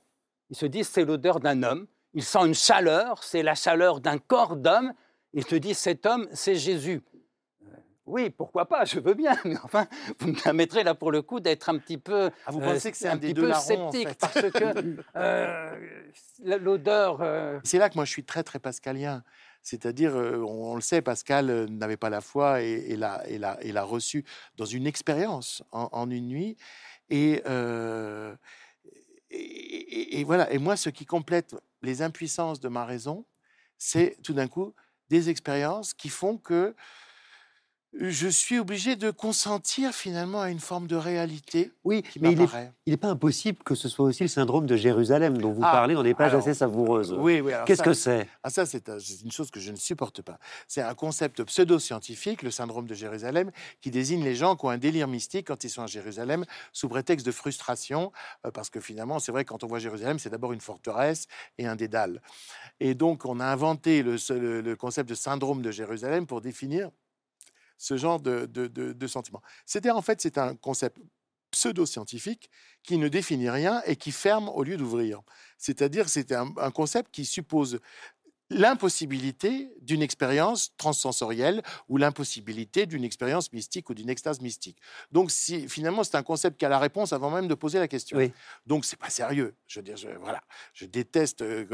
Speaker 3: Il se dit c'est l'odeur d'un homme il sent une chaleur, c'est la chaleur d'un corps d'homme. Il te dit, cet homme, c'est Jésus. Euh, oui, pourquoi pas, je veux bien, mais enfin, vous me permettrez là pour le coup d'être un petit peu,
Speaker 2: ah, vous pensez euh, que c'est un, petit peu sceptique
Speaker 3: parce que euh, l'odeur.
Speaker 2: C'est là que moi je suis très très pascalien. C'est-à-dire, on, le sait, Pascal n'avait pas la foi et, l'a reçu dans une expérience en, une nuit. Et et, et voilà. Et moi, ce qui complète les impuissances de ma raison, c'est tout d'un coup des expériences qui font que je suis obligé de consentir finalement à une forme de réalité
Speaker 1: Oui,
Speaker 2: qui
Speaker 1: mais il n'est pas impossible que ce soit aussi le syndrome de Jérusalem dont vous
Speaker 2: Ah,
Speaker 1: parlez dans des pages
Speaker 2: alors,
Speaker 1: assez savoureuses.
Speaker 2: Oui, oui.
Speaker 1: Qu'est-ce que c'est?
Speaker 2: Ah, ça, c'est un- c'est une chose que je ne supporte pas. C'est un concept pseudo-scientifique, le syndrome de Jérusalem, qui désigne les gens qui ont un délire mystique quand ils sont à Jérusalem, sous prétexte de frustration, euh, parce que finalement, c'est vrai, quand on voit Jérusalem, c'est d'abord une forteresse et un dédale. Et donc, on a inventé le, ce- le- le concept de syndrome de Jérusalem pour définir ce genre de, de, de, de sentiment. C'était en fait, c'est un concept pseudo-scientifique qui ne définit rien et qui ferme au lieu d'ouvrir. C'est-à-dire, c'est un, un concept qui suppose l'impossibilité d'une expérience transsensorielle ou l'impossibilité d'une expérience mystique ou d'une extase mystique. Donc, si, finalement, c'est un concept qui a la réponse avant même de poser la question.
Speaker 1: Oui.
Speaker 2: Donc, c'est pas sérieux. Je veux dire, je, voilà, je déteste euh,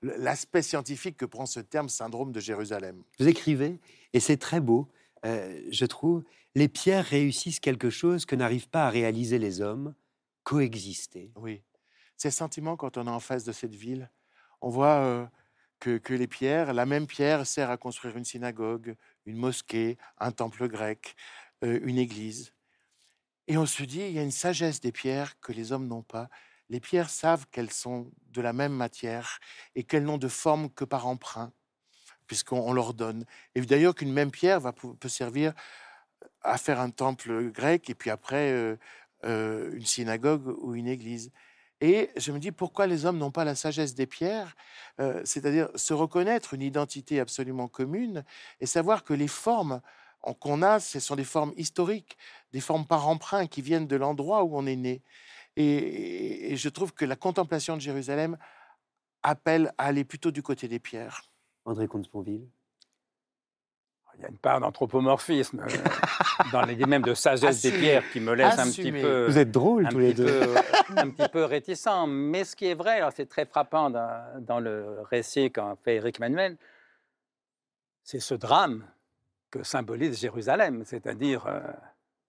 Speaker 2: l'aspect scientifique que prend ce terme syndrome de Jérusalem.
Speaker 1: Vous écrivez, et c'est très beau, euh, je trouve, les pierres réussissent quelque chose que n'arrivent pas à réaliser les hommes, coexister.
Speaker 2: Oui. Ces sentiments quand on est en face de cette ville, on voit euh, que, les pierres, la même pierre sert à construire une synagogue, une mosquée, un temple grec, euh, une église. Et on se dit, il y a une sagesse des pierres que les hommes n'ont pas. Les pierres savent qu'elles sont de la même matière et qu'elles n'ont de forme que par emprunt, puisqu'on on leur donne. Et d'ailleurs qu'une même pierre va, peut servir à faire un temple grec et puis après euh, euh, une synagogue ou une église. Et je me dis pourquoi les hommes n'ont pas la sagesse des pierres, euh, c'est-à-dire se reconnaître une identité absolument commune et savoir que les formes qu'on a, ce sont des formes historiques, des formes par emprunt qui viennent de l'endroit où on est né. Et je trouve que la contemplation de Jérusalem appelle à aller plutôt du côté des pierres.
Speaker 1: André Comte-Sponville?
Speaker 3: Il y a une part d'anthropomorphisme, euh, dans l'idée même de sagesse des pierres qui me laisse un petit peu.
Speaker 1: Vous êtes drôles
Speaker 3: un
Speaker 1: tous les
Speaker 3: petit,
Speaker 1: deux.
Speaker 3: peu, un petit peu réticent. Mais ce qui est vrai, alors c'est très frappant dans, dans le récit qu'a fait Éric Manuel, c'est ce drame que symbolise Jérusalem, c'est-à-dire euh,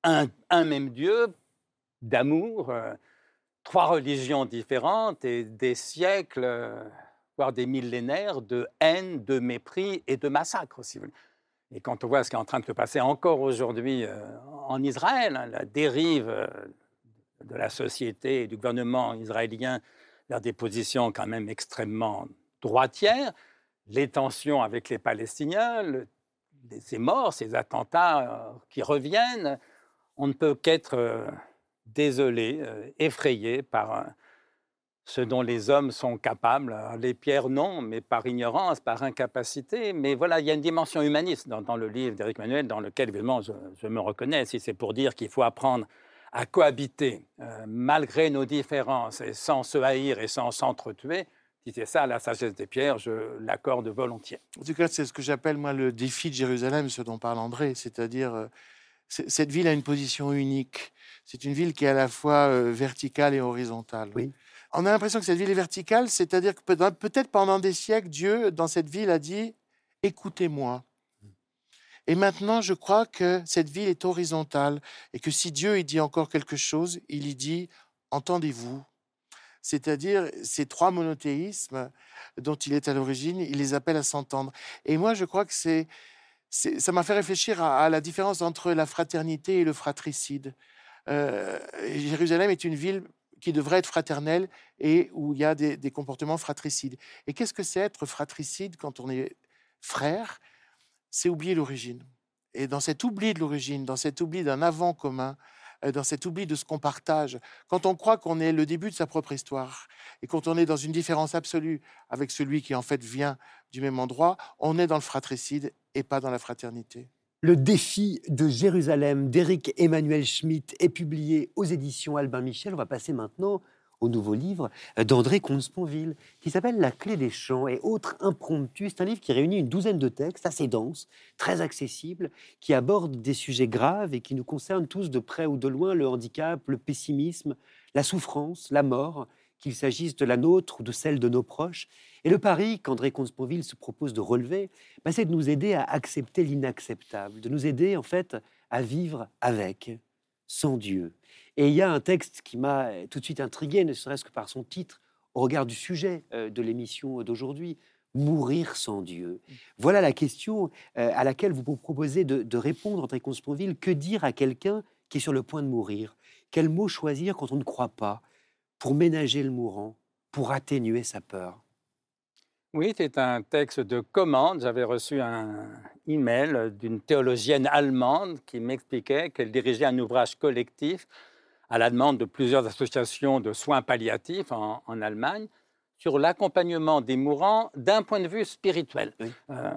Speaker 3: un, un même Dieu d'amour, euh, trois religions différentes et des siècles, euh, voire des millénaires de haine, de mépris et de massacre, si vous voulez. Et quand on voit ce qui est en train de se passer encore aujourd'hui euh, en Israël, hein, la dérive euh, de la société et du gouvernement israélien vers des positions quand même extrêmement droitières, les tensions avec les Palestiniens, le- les- ces morts, ces attentats euh, qui reviennent, on ne peut qu'être désolé, effrayé par ce dont les hommes sont capables. Alors, Les pierres, non, mais par ignorance, par incapacité. Mais voilà, il y a une dimension humaniste dans, dans le livre d'Éric Manuel, dans lequel, évidemment, je, je me reconnais. Si c'est pour dire qu'il faut apprendre à cohabiter euh, malgré nos différences et sans se haïr et sans s'entretuer, si c'est ça la sagesse des pierres, je l'accorde volontiers.
Speaker 2: En tout cas, c'est ce que j'appelle moi le défi de Jérusalem, ce dont parle André, c'est-à-dire euh, cette ville a une position unique. C'est une ville qui est à la fois euh, verticale et horizontale.
Speaker 1: Oui.
Speaker 2: On a l'impression que cette ville est verticale, c'est-à-dire que peut- peut-être pendant des siècles, Dieu, dans cette ville, a dit Écoutez-moi. Et maintenant, je crois que cette ville est horizontale et que si Dieu il dit encore quelque chose, il y dit Entendez-vous. C'est-à-dire ces trois monothéismes dont il est à l'origine, il les appelle à s'entendre. Et moi, je crois que c'est, ça m'a fait réfléchir à, à la différence entre la fraternité et le fratricide. Euh, Jérusalem est une ville qui devrait être fraternelle et où il y a des, des comportements fratricides. Et qu'est-ce que c'est être fratricide quand on est frère? C'est oublier l'origine. Et dans cet oubli de l'origine, dans cet oubli d'un avant commun, euh, dans cet oubli de ce qu'on partage, quand on croit qu'on est le début de sa propre histoire, et quand on est dans une différence absolue avec celui qui en fait vient du même endroit, on est dans le fratricide et pas dans la fraternité.
Speaker 1: Le défi de Jérusalem d'Éric Emmanuel Schmitt est publié aux éditions Albin Michel. On va passer maintenant au nouveau livre d'André Comte-Sponville qui s'appelle La clé des champs et autres impromptus. C'est un livre qui réunit une douzaine de textes assez denses, très accessibles, qui abordent des sujets graves et qui nous concernent tous de près ou de loin le handicap, le pessimisme, la souffrance, la mort, qu'il s'agisse de la nôtre ou de celle de nos proches. Et le pari qu'André Comte-Sponville se propose de relever, bah, c'est de nous aider à accepter l'inacceptable, de nous aider en fait à vivre avec. sans Dieu. Et il y a un texte qui m'a tout de suite intrigué, ne serait-ce que par son titre, au regard du sujet euh, de l'émission d'aujourd'hui, Mourir sans Dieu. Voilà la question euh, à laquelle vous proposez de, répondre, André Consponville. Que dire à quelqu'un qui est sur le point de mourir? Quel mot choisir quand on ne croit pas? Pour ménager le mourant, pour atténuer sa peur?
Speaker 3: Oui, c'est un texte de commande. J'avais reçu un email d'une théologienne allemande qui m'expliquait qu'elle dirigeait un ouvrage collectif à la demande de plusieurs associations de soins palliatifs en, Allemagne sur l'accompagnement des mourants d'un point de vue spirituel. Euh,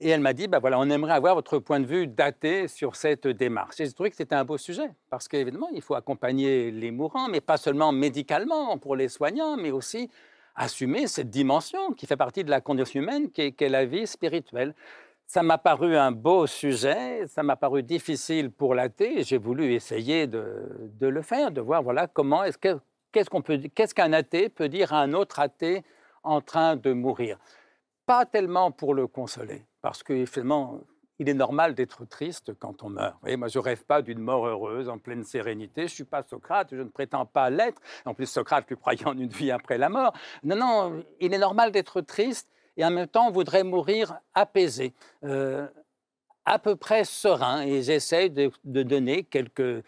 Speaker 3: et elle m'a dit, bah voilà, on aimerait avoir votre point de vue daté sur cette démarche. Et je trouvais que c'était un beau sujet, parce qu'évidemment, il faut accompagner les mourants, mais pas seulement médicalement pour les soignants, mais aussi assumer cette dimension qui fait partie de la condition humaine, qui est, la vie spirituelle. Ça m'a paru un beau sujet, ça m'a paru difficile pour l'athée, j'ai voulu essayer de, le faire, de voir voilà comment est-ce qu'est-ce qu'on peut qu'est-ce qu'un athée peut dire à un autre athée en train de mourir. Pas tellement pour le consoler, parce que finalement il est normal d'être triste quand on meurt. Moi, je rêve pas d'une mort heureuse, en pleine sérénité. Je suis pas Socrate, je ne prétends pas l'être. En plus, Socrate plus croyant en une vie après la mort. Non, non, il est normal d'être triste et en même temps, on voudrait mourir apaisé, euh, à peu près serein. Et j'essaie de, donner quelques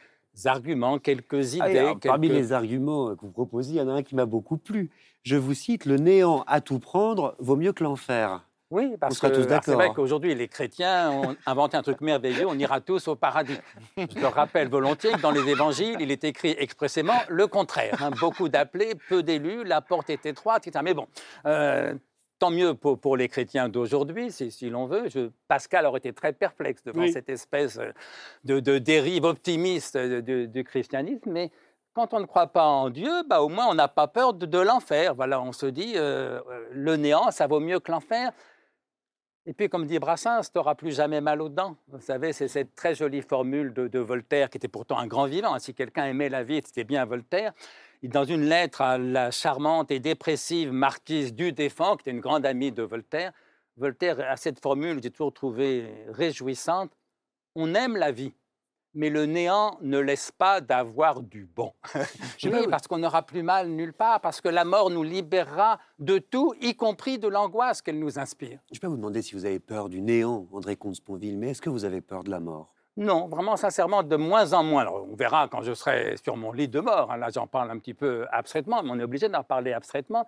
Speaker 3: arguments, quelques ah, idées.
Speaker 1: Parmi les arguments que vous proposez, il y en a un qui m'a beaucoup plu. Je vous cite, le néant à tout prendre vaut mieux que l'enfer.
Speaker 3: Oui, parce que c'est vrai qu'aujourd'hui, les chrétiens ont inventé un truc merveilleux, on ira tous au paradis. Je te rappelle volontiers que dans les évangiles, il est écrit expressément le contraire. Hein. beaucoup d'appelés, peu d'élus, la porte est étroite, etc. Mais bon, euh, tant mieux pour, les chrétiens d'aujourd'hui, si, l'on veut. Pascal aurait été très perplexe devant cette espèce de, dérive optimiste du christianisme, mais quand on ne croit pas en Dieu, bah, au moins on n'a pas peur de, l'enfer. Voilà, on se dit, euh, euh, le néant, ça vaut mieux que l'enfer. Et puis, comme dit Brassens, tu n'auras plus jamais mal aux dents. Vous savez, c'est cette très jolie formule de, Voltaire, qui était pourtant un grand vivant. Si quelqu'un aimait la vie, c'était bien Voltaire. Dans une lettre à la charmante et dépressive marquise du qui était une grande amie de Voltaire, Voltaire a cette formule j'ai toujours trouvée réjouissante. On aime la vie, mais le néant ne laisse pas d'avoir du bon. oui, parce qu'on n'aura plus mal nulle part, parce que la mort nous libérera de tout, y compris de l'angoisse qu'elle nous inspire.
Speaker 1: Je peux vous demander si vous avez peur du néant, André Comte-Sponville, mais est-ce que vous avez peur de la mort?
Speaker 3: Non, vraiment, sincèrement, de moins en moins. Alors, on verra quand je serai sur mon lit de mort. Hein. Là, j'en parle un petit peu abstraitement, mais on est obligé d'en parler abstraitement.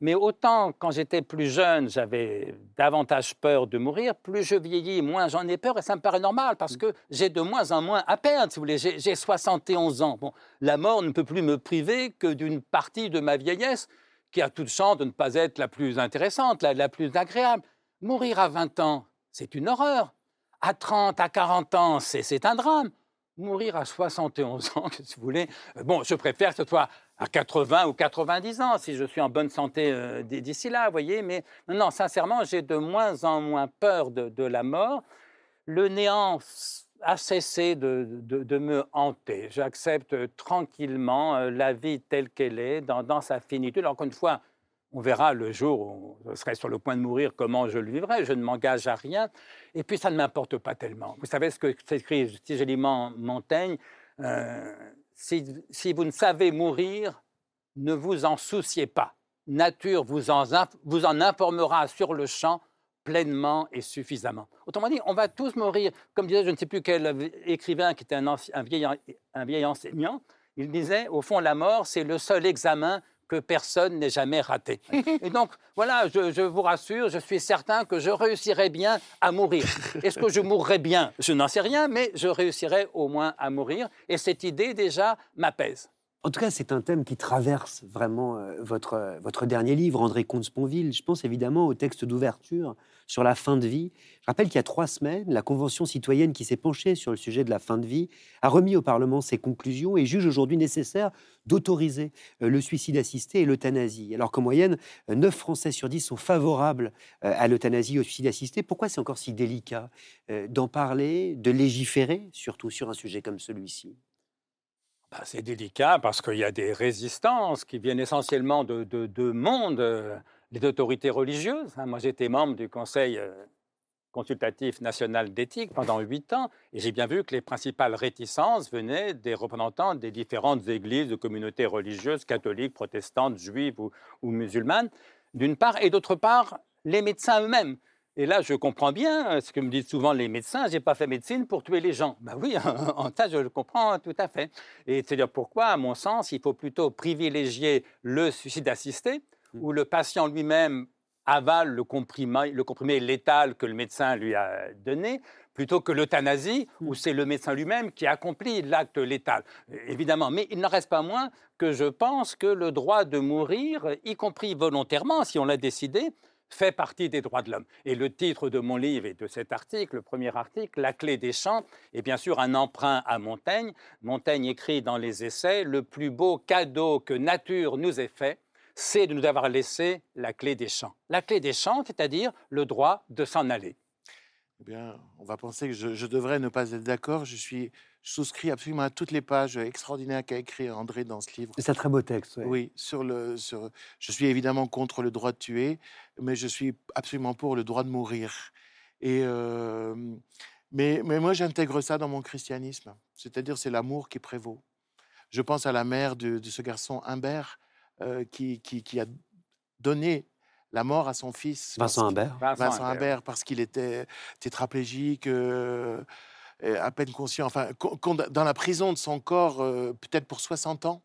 Speaker 3: Mais autant quand j'étais plus jeune, j'avais davantage peur de mourir, plus je vieillis, moins j'en ai peur, et ça me paraît normal parce que j'ai de moins en moins à perdre, si vous voulez. J'ai 71 ans. Bon, la mort ne peut plus me priver que d'une partie de ma vieillesse qui a toute chance de ne pas être la plus intéressante, la, la plus agréable. Mourir à 20 ans, c'est une horreur. À 30, à 40 ans, c'est un drame mourir à 71 ans, si vous voulez. Euh, bon, je préfère que ce soit à 80 ou 90 ans, si je suis en bonne santé euh, d'ici là, vous voyez. Mais non, sincèrement, j'ai de moins en moins peur de, la mort. Le néant a cessé de, me hanter. J'accepte tranquillement euh, la vie telle qu'elle est, dans, dans sa finitude. Encore une fois, on verra le jour où je serai sur le point de mourir comment je le vivrai. Je ne m'engage à rien. Et puis, ça ne m'importe pas tellement. Vous savez ce que s'écrit si joliment Montaigne euh, si, vous ne savez mourir, ne vous en souciez pas. Nature vous en, informera sur le champ pleinement et suffisamment. Autrement dit, on va tous mourir. Comme disait je ne sais plus quel écrivain qui était un, un, vieil, un vieil enseignant, il disait, au fond, la mort, c'est le seul examen que personne n'ait jamais raté. Et donc, voilà, je, vous rassure, je suis certain que je réussirai bien à mourir. Est-ce que je mourrai bien? Je n'en sais rien, mais je réussirai au moins à mourir. Et cette idée, déjà, m'apaise.
Speaker 1: En tout cas, c'est un thème qui traverse vraiment euh, votre, euh, votre dernier livre, André Comte-Sponville. Je pense évidemment au texte d'ouverture sur la fin de vie. Je rappelle qu'il y a trois semaines, la Convention citoyenne qui s'est penchée sur le sujet de la fin de vie a remis au Parlement ses conclusions et juge aujourd'hui nécessaire d'autoriser euh, le suicide assisté et l'euthanasie. Alors qu'en moyenne, 9 Français sur 10 sont favorables à l'euthanasie et au suicide assisté. Pourquoi c'est encore si délicat d'en parler, de légiférer, surtout sur un sujet comme celui-ci?
Speaker 3: Bah, c'est délicat parce qu'il y a des résistances qui viennent essentiellement de deux mondes, euh, les autorités religieuses. Hein. Moi, j'étais membre du conseil, euh, consultatif national d'éthique pendant huit ans, et j'ai bien vu que les principales réticences venaient des représentants des différentes églises de communautés religieuses, catholiques, protestantes, juives ou, musulmanes, d'une part, et d'autre part, les médecins eux-mêmes. Et là, je comprends bien euh, ce que me disent souvent les médecins, j'ai pas fait médecine pour tuer les gens. Ben oui, en ça, je le comprends tout à fait. Et c'est-à-dire pourquoi, à mon sens, il faut plutôt privilégier le suicide assisté. Où le patient lui-même avale le comprimé, le comprimé létal que le médecin lui a donné, plutôt que l'euthanasie, où mmh. c'est le médecin lui-même qui accomplit l'acte létal. Évidemment, mais il n'en reste pas moins que je pense que le droit de mourir, y compris volontairement, si on l'a décidé, fait partie des droits de l'homme. Et le titre de mon livre et de cet article, le premier article, La clé des champs, est bien sûr un emprunt à Montaigne. Montaigne écrit dans les essais, Le plus beau cadeau que nature nous ait fait, c'est de nous avoir laissé la clé des champs. La clé des champs, c'est-à-dire le droit de s'en aller.
Speaker 2: Eh bien, on va penser que je, devrais ne pas être d'accord. Je suis souscrit absolument à toutes les pages extraordinaires qu'a écrit André dans ce livre.
Speaker 1: C'est un très beau texte.
Speaker 2: Oui, sur le, sur, je suis évidemment contre le droit de tuer, mais je suis absolument pour le droit de mourir. Et euh, mais, mais moi, j'intègre ça dans mon christianisme. C'est-à-dire, c'est l'amour qui prévaut. Je pense à la mère de, ce garçon Humbert euh, qui, qui, qui a donné la mort à son fils.
Speaker 1: Vincent Imbert.
Speaker 2: Vincent, Imbert, parce qu'il était tétraplégique, euh, à peine conscient, enfin, dans la prison de son corps, euh, peut-être pour 60 ans.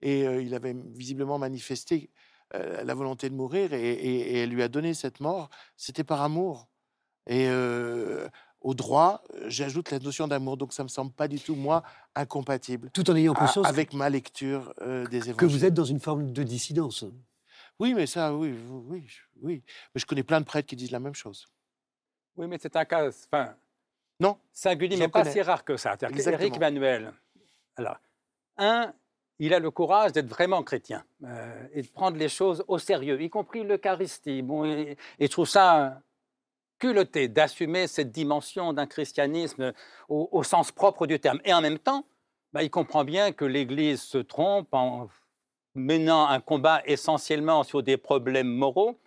Speaker 2: Et euh, il avait visiblement manifesté la volonté de mourir et, elle lui a donné cette mort. C'était par amour. Et au droit, j'ajoute la notion d'amour. Donc ça me semble pas du tout, moi, incompatible.
Speaker 1: Tout en ayant conscience.
Speaker 2: avec ma lecture des évangiles.
Speaker 1: Que vous êtes dans une forme de dissidence.
Speaker 2: Oui, mais ça, oui, oui, oui. Mais je connais plein de prêtres qui disent la même chose.
Speaker 3: Oui, mais c'est un cas, enfin,
Speaker 2: non,
Speaker 3: singulier, mais pas si rare que ça. Eric Manuel, alors, un, il a le courage d'être vraiment chrétien euh, et de prendre les choses au sérieux, y compris l'Eucharistie. Bon, et, je trouve ça culotté d'assumer cette dimension d'un christianisme au, sens propre du terme. Et en même temps, bah, il comprend bien que l'Église se trompe en menant un combat essentiellement sur des problèmes moraux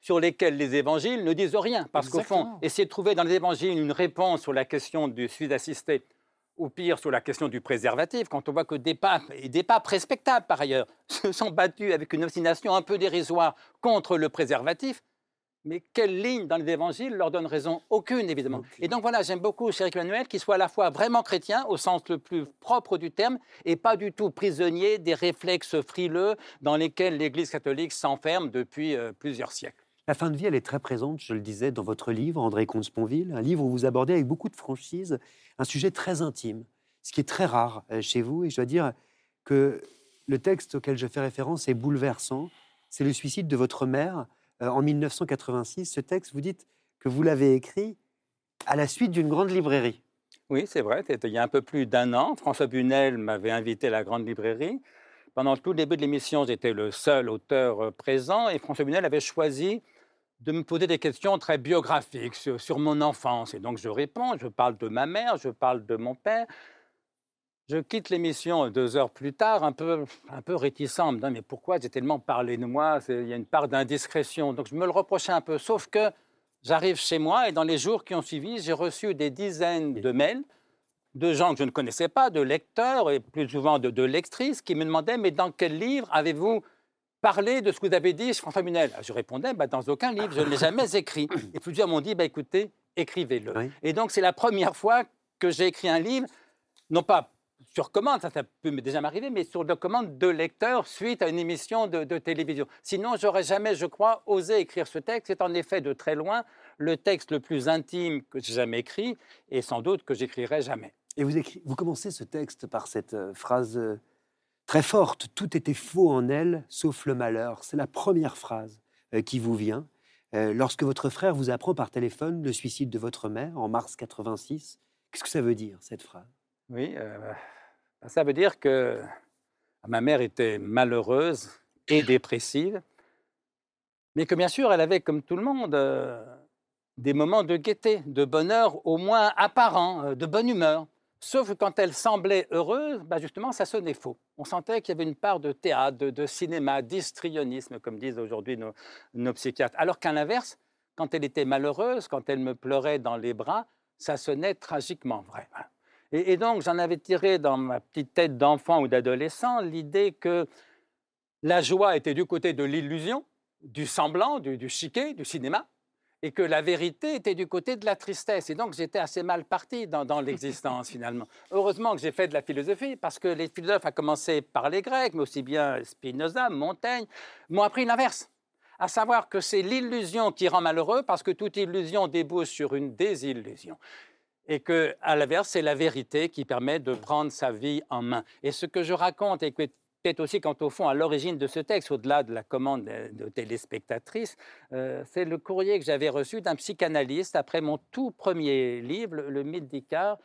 Speaker 3: sur lesquels les évangiles ne disent rien. Parce qu'au fond, essayer de trouver dans les évangiles une réponse sur la question du suicide assisté, ou pire sur la question du préservatif, quand on voit que des papes, et des papes respectables par ailleurs, se sont battus avec une obstination un peu dérisoire contre le préservatif, mais quelle ligne dans les évangiles leur donne raison Aucune, évidemment. Et donc voilà, j'aime beaucoup Eric Manuel qui soit à la fois vraiment chrétien, au sens le plus propre du terme, et pas du tout prisonnier des réflexes frileux dans lesquels l'Église catholique s'enferme depuis euh, plusieurs siècles.
Speaker 1: La fin de vie, elle est très présente, je le disais, dans votre livre, André Comte-Sponville, un livre où vous abordez avec beaucoup de franchise un sujet très intime, ce qui est très rare euh, chez vous. Et je dois dire que le texte auquel je fais référence est bouleversant. C'est le suicide de votre mère euh, en 1986. Ce texte, vous dites que vous l'avez écrit à la suite d'une grande librairie.
Speaker 3: Oui, c'est vrai. Il y a un peu plus d'un an. François Bunel m'avait invité à la grande librairie. Pendant tout le début de l'émission, j'étais le seul auteur euh, présent et François Bunel avait choisi de me poser des questions très biographiques sur, mon enfance. Et donc je réponds, je parle de ma mère, je parle de mon père, je quitte l'émission deux heures plus tard, un peu, un peu réticent, me disant, mais pourquoi j'ai tellement parlé de moi? Il y a une part d'indiscrétion. Donc je me le reprochais un peu, sauf que j'arrive chez moi et dans les jours qui ont suivi, j'ai reçu des dizaines de mails de gens que je ne connaissais pas, de lecteurs et plus souvent de, de lectrices, qui me demandaient, mais dans quel livre avez-vous parlé de ce que vous avez dit François Munel? Je répondais, bah, dans aucun livre, je ne l'ai jamais écrit. Et plusieurs m'ont dit, bah, écoutez, écrivez-le. Et donc c'est la première fois que j'ai écrit un livre, non pas sur commande, ça, ça peut déjà m'arriver, mais sur la commande de lecteur suite à une émission de, télévision. Sinon, j'aurais jamais, je crois, osé écrire ce texte. C'est en effet de très loin le texte le plus intime que j'ai jamais écrit et sans doute que j'écrirai jamais.
Speaker 1: Et vous, vous commencez ce texte par cette euh, phrase euh, très forte Tout était faux en elle, sauf le malheur. C'est la première phrase euh, qui vous vient. lorsque votre frère vous apprend par téléphone le suicide de votre mère en mars 86, qu'est-ce que ça veut dire, cette phrase?
Speaker 3: Oui, ben, ça veut dire que ma mère était malheureuse et dépressive, mais que bien sûr, elle avait, comme tout le monde, euh, des moments de gaieté, de bonheur au moins apparent, euh, de bonne humeur. Sauf que quand elle semblait heureuse, ben justement, ça sonnait faux. On sentait qu'il y avait une part de théâtre, de, cinéma, d'histrionisme, comme disent aujourd'hui nos, nos, psychiatres. Alors qu'à l'inverse, quand elle était malheureuse, quand elle me pleurait dans les bras, ça sonnait tragiquement vrai. Et, donc, j'en avais tiré dans ma petite tête d'enfant ou d'adolescent l'idée que la joie était du côté de l'illusion, du semblant, du, du chiquet, du cinéma, et que la vérité était du côté de la tristesse. Et donc j'étais assez mal parti dans, l'existence finalement. Heureusement que j'ai fait de la philosophie, parce que les philosophes, à commencer par les Grecs, mais aussi bien Spinoza, Montaigne, m'ont appris l'inverse. À savoir que c'est l'illusion qui rend malheureux, parce que toute illusion débouche sur une désillusion et que, à l'inverse, c'est la vérité qui permet de prendre sa vie en main. Et ce que je raconte, et peut-être aussi quant au fond à l'origine de ce texte, au-delà de la commande de téléspectatrice, euh, c'est le courrier que j'avais reçu d'un psychanalyste après mon tout premier livre, Le mythe d'Icare.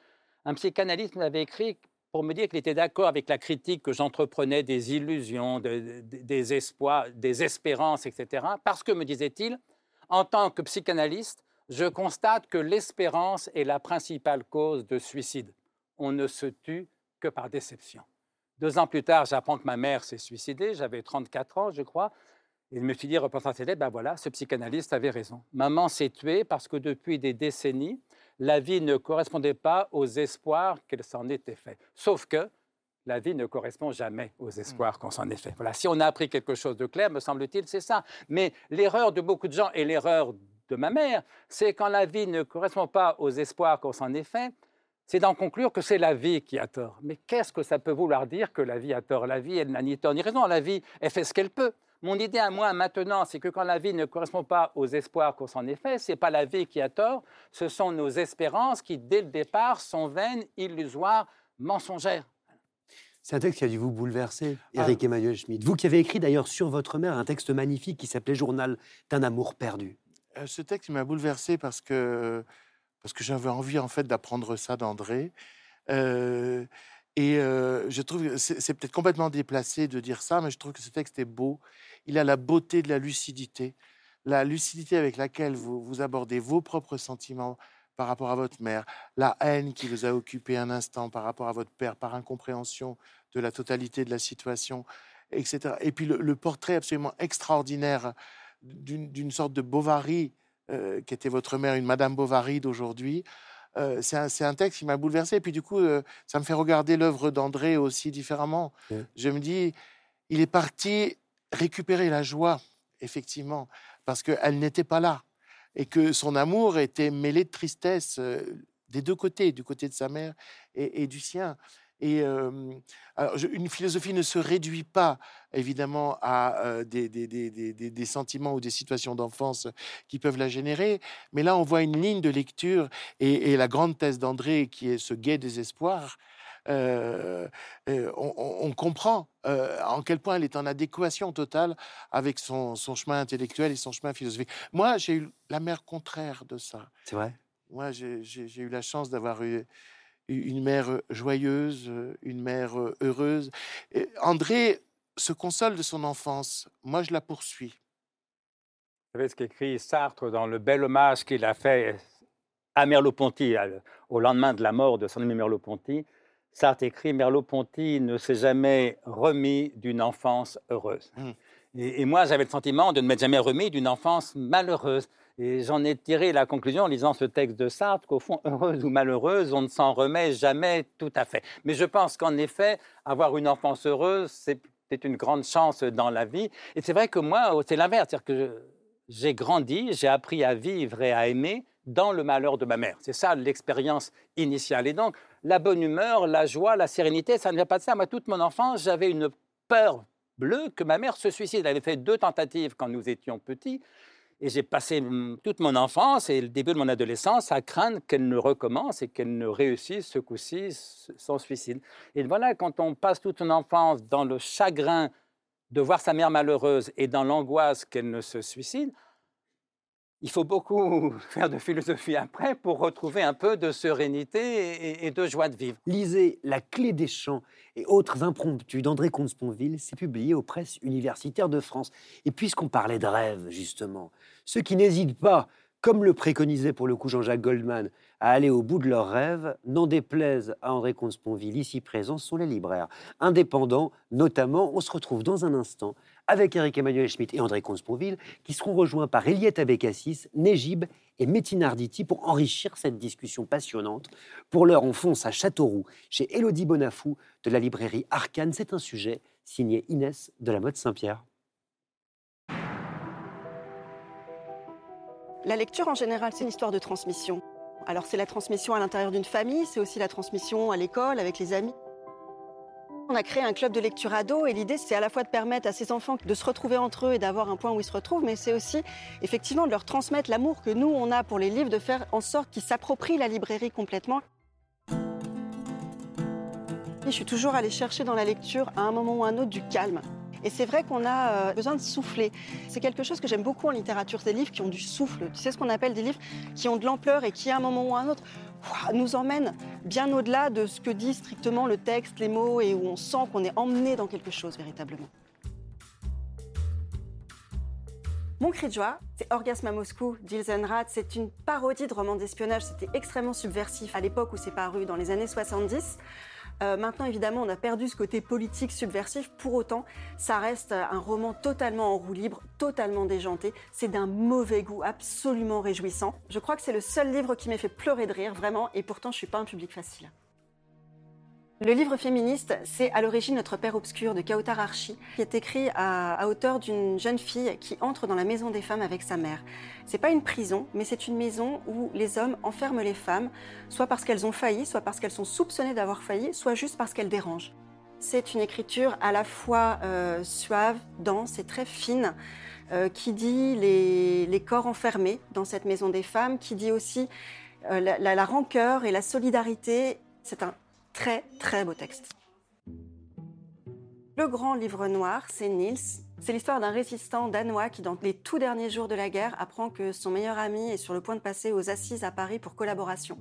Speaker 3: Un psychanalyste m'avait écrit pour me dire qu'il était d'accord avec la critique que j'entreprenais des illusions, des espoirs, des espérances, etc. Parce que, me disait-il, en tant que psychanalyste, je constate que l'espérance est la principale cause de suicide. On ne se tue que par déception. Deux ans plus tard, j'apprends que ma mère s'est suicidée, j'avais 34 ans, je crois, et je me suis dit, repensant à cette ben voilà, ce psychanalyste avait raison. Maman s'est tuée parce que depuis des décennies, la vie ne correspondait pas aux espoirs qu'elle s'en était fait. Sauf que la vie ne correspond jamais aux espoirs qu'on s'en est fait. Voilà, si on a appris quelque chose de clair, me semble-t-il, c'est ça. Mais l'erreur de beaucoup de gens et l'erreur de ma mère, c'est quand la vie ne correspond pas aux espoirs qu'on s'en est fait, c'est d'en conclure que c'est la vie qui a tort. Mais qu'est-ce que ça peut vouloir dire que la vie a tort? La vie, elle n'a ni tort ni raison. La vie, elle fait ce qu'elle peut. Mon idée à moi maintenant, c'est que quand la vie ne correspond pas aux espoirs qu'on s'en est fait, ce n'est pas la vie qui a tort, ce sont nos espérances qui, dès le départ, sont vaines, illusoires, mensongères.
Speaker 1: C'est un texte qui a dû vous bouleverser, Eric ah. Emmanuel Schmitt. Vous qui avez écrit d'ailleurs sur votre mère un texte magnifique qui s'appelait Journal d'un amour perdu.
Speaker 2: Euh, ce texte m'a bouleversé parce que parce que j'avais envie en fait d'apprendre ça d'André. Euh, et euh, je trouve que c'est peut-être complètement déplacé de dire ça, mais je trouve que ce texte est beau. Il a la beauté de la lucidité, la lucidité avec laquelle vous, vous abordez vos propres sentiments par rapport à votre mère, la haine qui vous a occupé un instant par rapport à votre père, par incompréhension de la totalité de la situation, etc. Et puis le, portrait absolument extraordinaire d'une sorte de Bovary euh, qui était votre mère, une Madame Bovary d'aujourd'hui. Euh, c'est un, texte qui m'a bouleversé. Et puis du coup, euh, ça me fait regarder l'œuvre d'André aussi différemment. Je me dis, il est parti récupérer la joie, effectivement, parce qu'elle n'était pas là. Et que son amour était mêlé de tristesse des deux côtés, du côté de sa mère et du sien. Et alors, une philosophie ne se réduit pas, évidemment, à des, des, des, des, sentiments ou des situations d'enfance qui peuvent la générer, mais là, on voit une ligne de lecture et, la grande thèse d'André, qui est ce gai désespoir. on, on, comprend en quel point elle est en adéquation totale avec son, son chemin intellectuel et son chemin philosophique. Moi, j'ai eu la mère contraire de ça.
Speaker 1: C'est vrai?
Speaker 2: Moi, j'ai eu la chance d'avoir eu une mère joyeuse, une mère heureuse. André se console de son enfance. Moi, je la poursuis.
Speaker 3: Vous savez ce qu'écrit Sartre dans le bel hommage qu'il a fait à Merleau-Ponty, au lendemain de la mort de son ami Merleau-Ponty. Sartre écrit Merleau-Ponty ne s'est jamais remis d'une enfance heureuse. Mmh. Et, et, moi, j'avais le sentiment de ne m'être jamais remis d'une enfance malheureuse. Et j'en ai tiré la conclusion en lisant ce texte de Sartre qu'au fond, heureuse ou malheureuse, on ne s'en remet jamais tout à fait. Mais je pense qu'en effet, avoir une enfance heureuse, c'est une grande chance dans la vie. Et c'est vrai que moi, c'est l'inverse. C'est-à-dire que j'ai grandi, j'ai appris à vivre et à aimer dans le malheur de ma mère. C'est ça l'expérience initiale. Et donc, la bonne humeur, la joie, la sérénité, ça ne vient pas de ça. Moi, toute mon enfance, j'avais une peur bleue que ma mère se suicide. Elle avait fait deux tentatives quand nous étions petits. Et j'ai passé toute mon enfance et le début de mon adolescence à craindre qu'elle ne recommence et qu'elle ne réussisse ce coup-ci son suicide. Et voilà, quand on passe toute son enfance dans le chagrin de voir sa mère malheureuse et dans l'angoisse qu'elle ne se suicide, il faut beaucoup faire de philosophie après pour retrouver un peu de sérénité et, de joie de vivre.
Speaker 1: Lisez La clé des champs et autres impromptus d'André Comte-Sponville, c'est publié aux presses universitaires de France. Et puisqu'on parlait de rêve, justement, ceux qui n'hésitent pas, comme le préconisait pour le coup Jean-Jacques Goldman, à aller au bout de leurs rêves, n'en déplaise à André Comte-Sponville, ici présent, sont les libraires. Indépendants, notamment, on se retrouve dans un instant avec Eric Emmanuel Schmitt et André Consponville, qui seront rejoints par Eliette Abekassis, Nejib et Métine Arditi pour enrichir cette discussion passionnante. Pour l'heure, on fonce à Châteauroux, chez Élodie Bonafou de la librairie Arcane. C'est un sujet signé Inès de la mode Saint-Pierre.
Speaker 4: La lecture, en général, c'est une histoire de transmission. Alors, c'est la transmission à l'intérieur d'une famille, c'est aussi la transmission à l'école, avec les amis. On a créé un club de lecture ado et l'idée c'est à la fois de permettre à ces enfants de se retrouver entre eux et d'avoir un point où ils se retrouvent, mais c'est aussi effectivement de leur transmettre l'amour que nous on a pour les livres, de faire en sorte qu'ils s'approprient la librairie complètement. Je suis toujours allée chercher dans la lecture à un moment ou à un autre du calme. Et c'est vrai qu'on a euh, besoin de souffler. C'est quelque chose que j'aime beaucoup en littérature, des livres qui ont du souffle. Tu sais ce qu'on appelle des livres qui ont de l'ampleur et qui, à un moment ou à un autre, nous emmènent bien au-delà de ce que dit strictement le texte, les mots, et où on sent qu'on est emmené dans quelque chose véritablement. Mon cri de joie, c'est Orgasme à Moscou d'Ilzenrat. C'est une parodie de roman d'espionnage. C'était extrêmement subversif à l'époque où c'est paru, dans les années 70. Euh, maintenant, évidemment, on a perdu ce côté politique subversif. Pour autant, ça reste un roman totalement en roue libre, totalement déjanté. C'est d'un mauvais goût, absolument réjouissant. Je crois que c'est le seul livre qui m'ait fait pleurer de rire, vraiment, et pourtant, je suis pas un public facile. Le livre féministe, c'est à l'origine Notre Père Obscur de Kautar Archi, qui est écrit à, hauteur d'une jeune fille qui entre dans la maison des femmes avec sa mère. C'est pas une prison, mais c'est une maison où les hommes enferment les femmes, soit parce qu'elles ont failli, soit parce qu'elles sont soupçonnées d'avoir failli, soit juste parce qu'elles dérangent. C'est une écriture à la fois euh, suave, dense et très fine, euh, qui dit les, corps enfermés dans cette maison des femmes, qui dit aussi euh, la, la rancœur et la solidarité. C'est un Très, très beau texte. Le grand livre noir, c'est Niels. C'est l'histoire d'un résistant danois qui, dans les tout derniers jours de la guerre, apprend que son meilleur ami est sur le point de passer aux assises à Paris pour collaboration.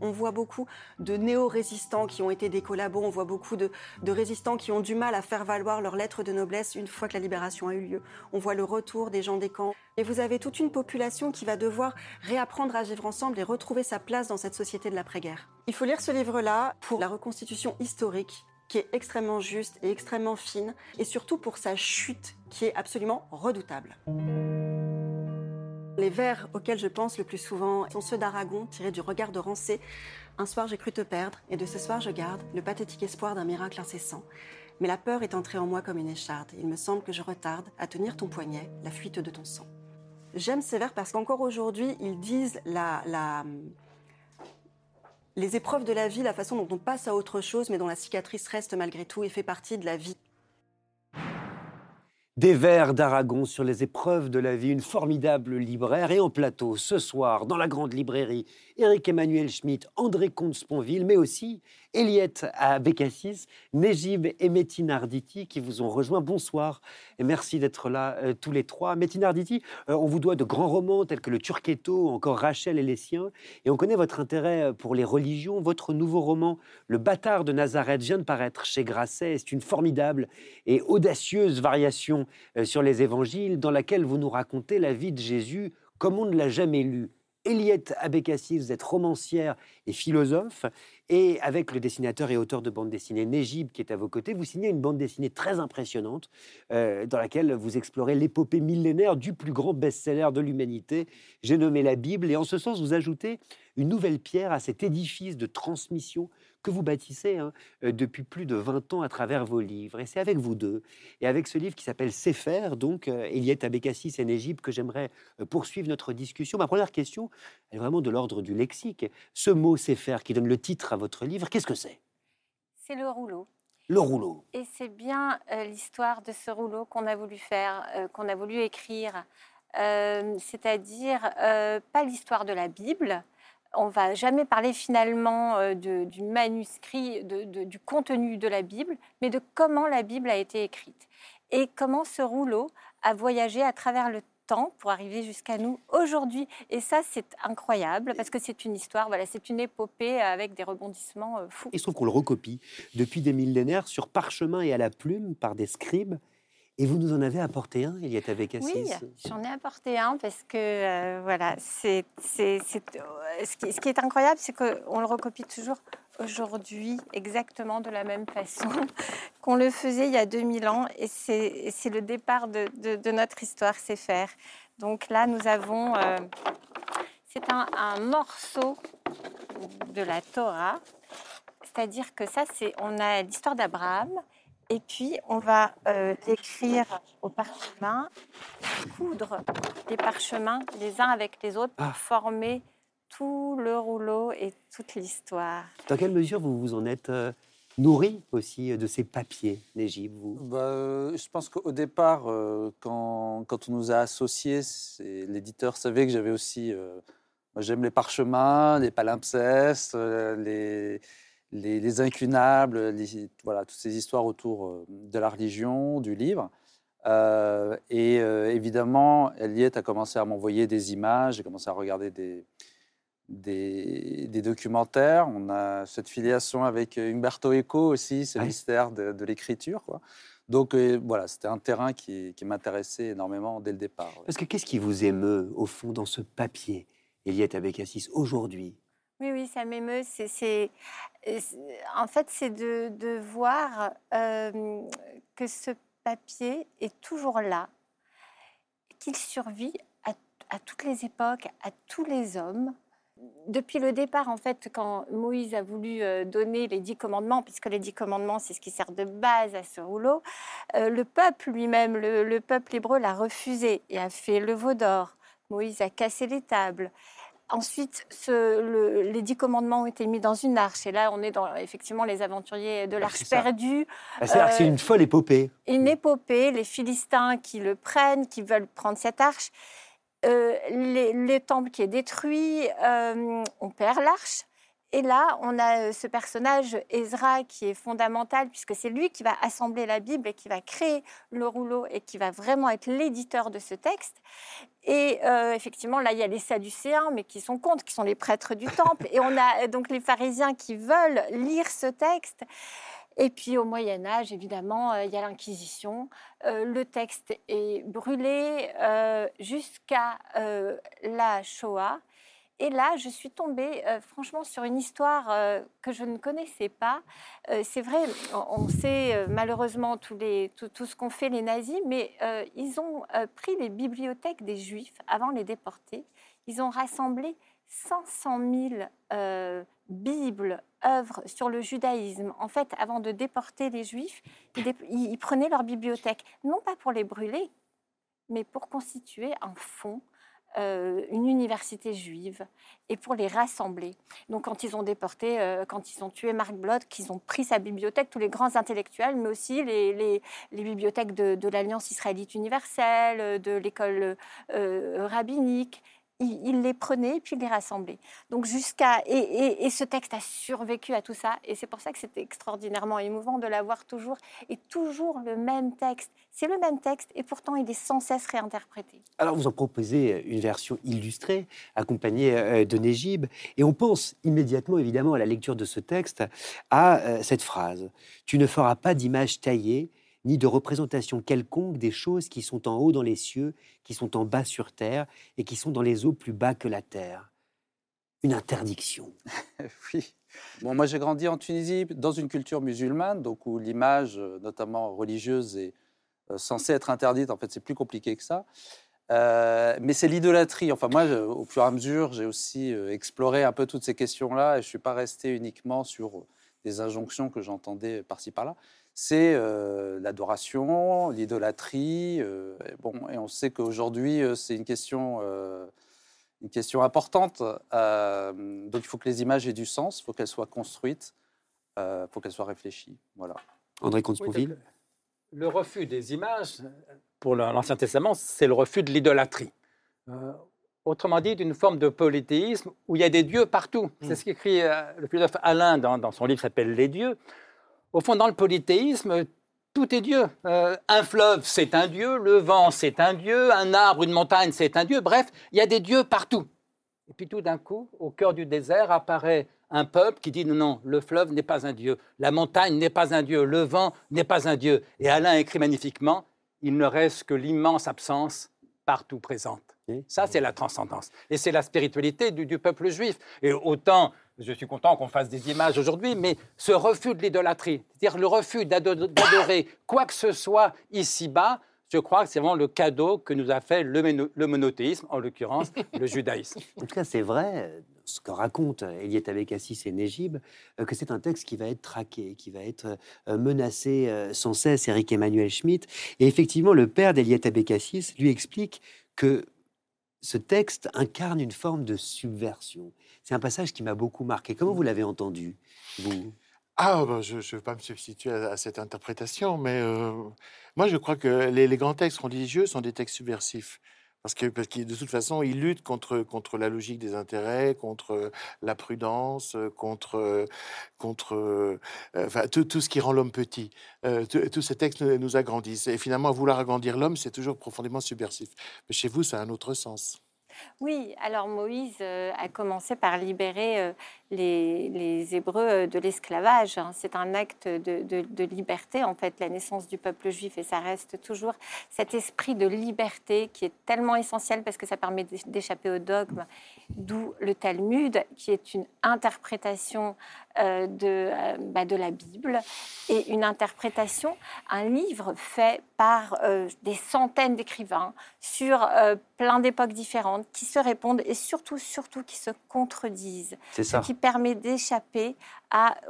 Speaker 4: On voit beaucoup de néo-résistants qui ont été des collabos, on voit beaucoup de, de, résistants qui ont du mal à faire valoir leur lettre de noblesse une fois que la libération a eu lieu. On voit le retour des gens des camps. Et vous avez toute une population qui va devoir réapprendre à vivre ensemble et retrouver sa place dans cette société de l'après-guerre. Il faut lire ce livre-là pour la reconstitution historique qui est extrêmement juste et extrêmement fine, et surtout pour sa chute qui est absolument redoutable. Les vers auxquels je pense le plus souvent sont ceux d'Aragon, tirés du regard de Rancé. Un soir j'ai cru te perdre, et de ce soir je garde le pathétique espoir d'un miracle incessant. Mais la peur est entrée en moi comme une écharde. Il me semble que je retarde à tenir ton poignet, la fuite de ton sang. J'aime ces vers parce qu'encore aujourd'hui, ils disent la, la, les épreuves de la vie, la façon dont on passe à autre chose, mais dont la cicatrice reste malgré tout et fait partie de la vie.
Speaker 1: Des vers d'Aragon sur les épreuves de la vie, une formidable libraire. Et en plateau, ce soir, dans la grande librairie, Éric Emmanuel Schmitt, André Comte-Sponville, mais aussi Eliette à Bécassis, Nejib et Métine Arditi qui vous ont rejoint. Bonsoir et merci d'être là euh, tous les trois. Métine Arditi, euh, on vous doit de grands romans tels que Le Turquetto, encore Rachel et les siens. Et on connaît votre intérêt euh, pour les religions. Votre nouveau roman, Le bâtard de Nazareth, vient de paraître chez Grasset. C'est une formidable et audacieuse variation sur les évangiles dans laquelle vous nous racontez la vie de Jésus comme on ne l'a jamais lu Eliette Abekassi, vous êtes romancière et philosophe, et avec le dessinateur et auteur de bande dessinée Nejib qui est à vos côtés, vous signez une bande dessinée très impressionnante euh, dans laquelle vous explorez l'épopée millénaire du plus grand best-seller de l'humanité, j'ai nommé la Bible, et en ce sens vous ajoutez une nouvelle pierre à cet édifice de transmission que vous bâtissez hein, euh, depuis plus de 20 ans à travers vos livres. Et c'est avec vous deux, et avec ce livre qui s'appelle Sefer, donc euh, Eliette Abécassis et Égypte, que j'aimerais euh, poursuivre notre discussion. Ma première question est vraiment de l'ordre du lexique. Ce mot Sefer qui donne le titre à votre livre, qu'est-ce que c'est?
Speaker 5: C'est le rouleau.
Speaker 1: Le rouleau.
Speaker 5: Et c'est bien l'histoire de ce rouleau qu'on a voulu faire, qu'on a voulu écrire. C'est-à-dire pas l'histoire de la Bible, on va jamais parler finalement euh, du manuscrit, du contenu de la Bible, mais de comment la Bible a été écrite et comment ce rouleau a voyagé à travers le temps pour arriver jusqu'à nous aujourd'hui. Et ça, c'est incroyable parce que c'est une histoire, voilà, c'est une épopée avec des rebondissements euh, fous.
Speaker 1: Il se trouve qu'on le recopie depuis des millénaires sur parchemin et à la plume par des scribes et vous nous en avez apporté un, il y avec Assis
Speaker 5: Oui, j'en ai apporté un parce que, euh, voilà, c'est, euh, ce, qui, ce, qui, est incroyable, c'est qu'on le recopie toujours aujourd'hui exactement de la même façon qu'on le faisait il y a 2000 ans. Et c'est le départ de, de, notre histoire, c'est faire. Donc là, nous avons... Euh, c'est un, un, morceau de la Torah. C'est-à-dire que ça, c'est on a l'histoire d'Abraham. Et puis, on va euh, l'écrire au parchemin, coudre les parchemins les uns avec les autres pour ah. former tout le rouleau et toute l'histoire.
Speaker 1: Dans quelle mesure vous vous en êtes euh, nourri aussi de ces papiers, Négib vous?
Speaker 6: Bah, euh, Je pense qu'au départ, euh, quand, quand, on nous a associés, l'éditeur savait que j'avais aussi... J'aime les parchemins, les palimpsestes, les, les, les, incunables, voilà, toutes ces histoires autour de la religion, du livre. et évidemment, Eliette a commencé à m'envoyer des images, j'ai commencé à regarder des, des, documentaires. On a cette filiation avec Umberto Eco aussi, ce mystère de, l'écriture. Donc euh, voilà, c'était un terrain qui, m'intéressait énormément dès le départ.
Speaker 1: Parce que qu'est-ce qui vous émeut au fond dans ce papier, Eliette avec Assis, aujourd'hui?
Speaker 5: Oui, oui, ça m'émeut. C'est, en fait, c'est de, voir euh, que ce papier est toujours là, qu'il survit à toutes les époques, à tous les hommes depuis le départ, en fait, quand Moïse a voulu euh, donner les dix commandements, puisque les dix commandements, c'est ce qui sert de base à ce rouleau, euh, le peuple lui-même, le, peuple hébreu l'a refusé et a fait le veau d'or. Moïse a cassé les tables. Ensuite, les dix commandements ont été mis dans une arche. Et là, on est dans effectivement les aventuriers de l'arche perdue.
Speaker 1: Ah, c'est une folle épopée.
Speaker 5: Une épopée, les Philistins qui le prennent, qui veulent prendre cette arche. Euh, le temple qui est détruit, euh, on perd l'arche. Et là, on a euh, ce personnage, Ezra, qui est fondamental, puisque c'est lui qui va assembler la Bible et qui va créer le rouleau et qui va vraiment être l'éditeur de ce texte. Et effectivement, là, il y a les Sadducéens, mais qui sont contre, qui sont les prêtres du temple. Et on a donc les pharisiens qui veulent lire ce texte. Et puis au Moyen Âge, évidemment, euh, il y a l'Inquisition. Euh, le texte est brûlé euh, jusqu'à la Shoah. Et là, je suis tombée franchement sur une histoire que je ne connaissais pas. c'est vrai, on, sait malheureusement tout, ce qu'ont fait les nazis, mais ils ont pris les bibliothèques des Juifs avant les déporter. Ils ont rassemblé 500 000 Bibles, œuvres sur le judaïsme. En fait, avant de déporter les Juifs, ils, prenaient leur bibliothèque, non pas pour les brûler, mais pour constituer un fonds euh, une université juive et pour les rassembler. Donc quand ils ont déporté, euh, quand ils ont tué Marc Bloch, qu'ils ont pris sa bibliothèque, tous les grands intellectuels, mais aussi les, bibliothèques de, l'Alliance israélite universelle, de l'école euh, rabbinique, il, les prenait et puis il les rassemblait. Donc jusqu'à et, ce texte a survécu à tout ça et c'est pour ça que c'était extraordinairement émouvant de l'avoir toujours et toujours le même texte. C'est le même texte et pourtant il est sans cesse réinterprété.
Speaker 1: Alors vous en proposez une version illustrée accompagnée euh, de Négib et on pense immédiatement évidemment à la lecture de ce texte à euh, cette phrase tu ne feras pas d'image taillée ni de représentation quelconque des choses qui sont en haut dans les cieux, qui sont en bas sur terre et qui sont dans les eaux plus bas que la terre. Une interdiction.
Speaker 6: oui. Bon, moi j'ai grandi en Tunisie dans une culture musulmane, donc où l'image, euh, notamment religieuse, est euh, censée être interdite. En fait, c'est plus compliqué que ça. Euh, mais c'est l'idolâtrie. Enfin, moi, au fur et à mesure, j'ai aussi exploré un peu toutes ces questions-là et je ne suis pas resté uniquement sur des injonctions que j'entendais par-ci par-là c'est euh, l'adoration, l'idolâtrie. Euh, bon, et on sait qu'aujourd'hui, euh, c'est une question, une question importante. donc, il faut que les images aient du sens, il faut qu'elles soient construites, il faut qu'elles soient réfléchies. Voilà.
Speaker 1: André comte
Speaker 3: Le refus des images, pour l'Ancien Testament, c'est le refus de l'idolâtrie. autrement dit, d'une forme de polythéisme où il y a des dieux partout. C'est hmm. ce qu'écrit le philosophe Alain dans, dans son livre qui s'appelle Les dieux au fond, dans le polythéisme, tout est Dieu. Euh, un fleuve, c'est un Dieu, le vent, c'est un Dieu, un arbre, une montagne, c'est un Dieu. Bref, il y a des dieux partout. Et puis tout d'un coup, au cœur du désert, apparaît un peuple qui dit non, non, le fleuve n'est pas un Dieu, la montagne n'est pas un Dieu, le vent n'est pas un Dieu. Et Alain écrit magnifiquement, il ne reste que l'immense absence partout présente. Ça, c'est la transcendance. Et c'est la spiritualité du, du, peuple juif. Et autant, je suis content qu'on fasse des images aujourd'hui, mais ce refus de l'idolâtrie, c'est-à-dire le refus d'adorer quoi que ce soit ici-bas, je crois que c'est vraiment le cadeau que nous a fait le, le monothéisme, en l'occurrence le judaïsme.
Speaker 1: En tout cas, c'est vrai, ce que raconte Eliette Abécassis et Négib, euh, que c'est un texte qui va être traqué, qui va être euh, menacé euh, sans cesse, Eric Emmanuel Schmitt. Et effectivement, le père d'Eliette Abécassis lui explique que ce texte incarne une forme de subversion. C'est un passage qui m'a beaucoup marqué. Comment vous l'avez entendu, vous?
Speaker 2: Ah, bah, je ne veux pas me substituer à, cette interprétation, mais euh, moi je crois que les, grands textes religieux sont des textes subversifs. Parce que, parce que de toute façon, ils luttent contre, contre la logique des intérêts, contre la prudence, contre, contre enfin, tout, tout, ce qui rend l'homme petit. tous ces textes nous, nous agrandissent. Et finalement, vouloir agrandir l'homme, c'est toujours profondément subversif. Mais chez vous, ça a un autre sens.
Speaker 5: Oui, alors Moïse euh, a commencé par libérer euh, les, Hébreux euh, de l'esclavage. Hein. C'est un acte de, liberté, en fait, la naissance du peuple juif. Et ça reste toujours cet esprit de liberté qui est tellement essentiel parce que ça permet d'échapper au dogme. D'où le Talmud, qui est une interprétation de, bah, de la Bible et une interprétation, un livre fait par des centaines d'écrivains sur plein d'époques différentes qui se répondent et surtout, surtout qui se contredisent.
Speaker 1: C'est ça.
Speaker 5: qui permet d'échapper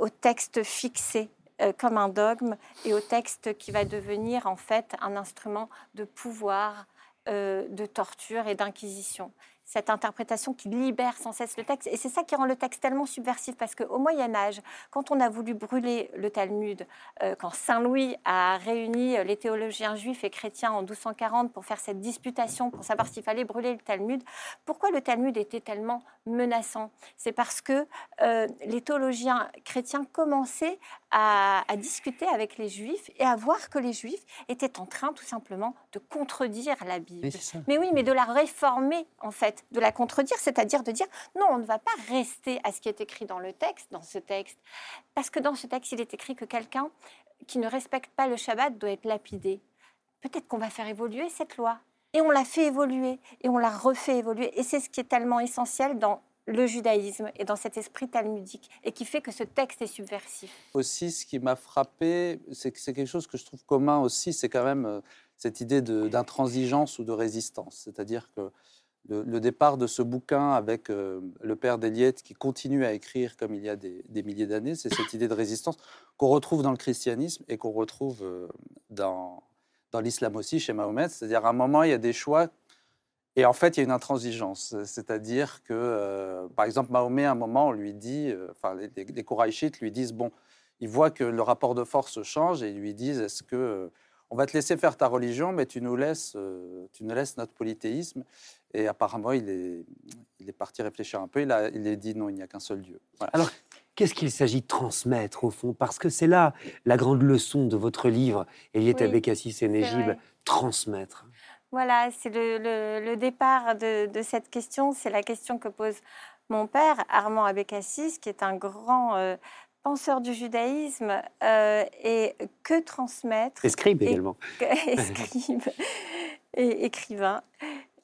Speaker 5: au texte fixé euh, comme un dogme et au texte qui va devenir en fait un instrument de pouvoir, euh, de torture et d'inquisition cette interprétation qui libère sans cesse le texte. Et c'est ça qui rend le texte tellement subversif, parce qu'au Moyen Âge, quand on a voulu brûler le Talmud, euh, quand Saint Louis a réuni les théologiens juifs et chrétiens en 1240 pour faire cette disputation, pour savoir s'il fallait brûler le Talmud, pourquoi le Talmud était tellement menaçant? C'est parce que euh, les théologiens chrétiens commençaient à, discuter avec les juifs et à voir que les juifs étaient en train tout simplement de contredire la Bible. Mais, oui, mais de la réformer en fait, de la contredire, c'est-à-dire de dire non, on ne va pas rester à ce qui est écrit dans le texte, dans ce texte, parce que dans ce texte, il est écrit que quelqu'un qui ne respecte pas le Shabbat doit être lapidé. Peut-être qu'on va faire évoluer cette loi. Et on l'a fait évoluer, et on l'a refait évoluer. Et c'est ce qui est tellement essentiel dans le judaïsme et dans cet esprit talmudique et qui fait que ce texte est subversif.
Speaker 6: Aussi, ce qui m'a frappé, c'est que c'est quelque chose que je trouve commun aussi, c'est quand même euh, cette idée d'intransigeance ou de résistance. C'est-à-dire que le, départ de ce bouquin avec euh, le père d'Eliette qui continue à écrire comme il y a des, milliers d'années, c'est cette idée de résistance qu'on retrouve dans le christianisme et qu'on retrouve euh, dans, l'islam aussi, chez Mahomet. C'est-à-dire à un moment, il y a des choix et en fait, il y a une intransigeance, c'est-à-dire que, euh, par exemple, Mahomet, à un moment, on lui dit, enfin, les, les lui disent, bon, ils voient que le rapport de force change et ils lui disent, est-ce que on va te laisser faire ta religion, mais tu nous laisses, tu nous laisses notre polythéisme Et apparemment, il est, il est parti réfléchir un peu. Il a, il a dit, non, il n'y a qu'un seul Dieu.
Speaker 1: Alors, qu'est-ce qu'il s'agit de transmettre au fond? Parce que c'est là la grande leçon de votre livre, Eliette oui, Abécassis et Négib, transmettre.
Speaker 5: Voilà, c'est le, départ de, cette question. C'est la question que pose mon père, Armand Abécassis, qui est un grand euh, penseur du judaïsme. Euh, et que transmettre
Speaker 1: Escribe également.
Speaker 5: Escribe et écrivain.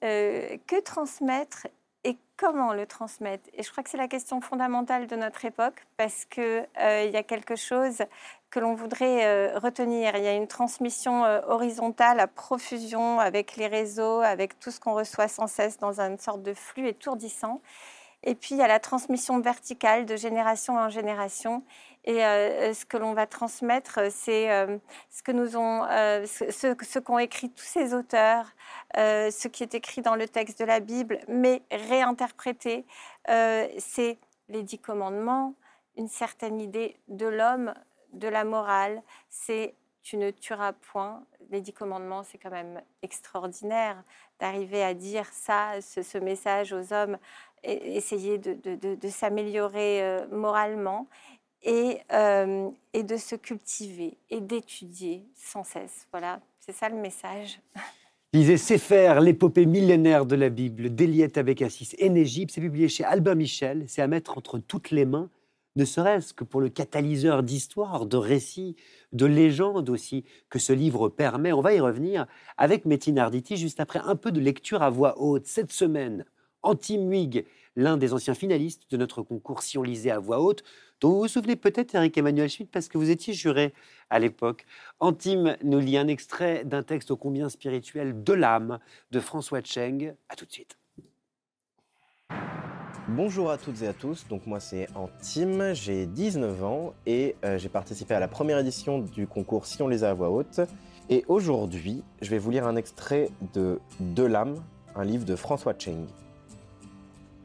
Speaker 5: Euh, que transmettre et comment le transmettre? Et je crois que c'est la question fondamentale de notre époque parce qu'il il y a quelque chose que l'on voudrait euh, retenir. Il y a une transmission euh, horizontale à profusion avec les réseaux, avec tout ce qu'on reçoit sans cesse dans une sorte de flux étourdissant. Et puis il y a la transmission verticale de génération en génération. Et euh, ce que l'on va transmettre, c'est ce que nous ont, ce, qu'ont écrit tous ces auteurs, ce qui est écrit dans le texte de la Bible, mais réinterprété. c'est les dix commandements, une certaine idée de l'homme de la morale, c'est tu ne tueras point. Les dix commandements, c'est quand même extraordinaire d'arriver à dire ça, ce, message aux hommes, essayer de, s'améliorer euh, moralement et, euh, et de se cultiver et d'étudier sans cesse. Voilà, c'est ça le message.
Speaker 1: Lisez Sefer, l'épopée millénaire de la Bible d'Eliette Abécassis en Égypte. C'est publié chez Albin Michel. C'est à mettre entre toutes les mains ne serait-ce que pour le catalyseur d'histoire, de récits, de légendes aussi que ce livre permet. On va y revenir avec Métine Arditi juste après un peu de lecture à voix haute. Cette semaine, Antime Huyghe, l'un des anciens finalistes de notre concours Si on lisait à voix haute, dont vous vous souvenez peut-être, Eric Emmanuel Schmitt, parce que vous étiez juré à l'époque. Antime nous lit un extrait d'un texte ô combien spirituel de l'âme de François Cheng. À tout de suite.
Speaker 7: Bonjour à toutes et à tous, donc moi c'est Antime, j'ai 19 ans et euh, j'ai participé à la première édition du concours Si on les a à voix haute. Et aujourd'hui, je vais vous lire un extrait de De l'âme, un livre de François Cheng.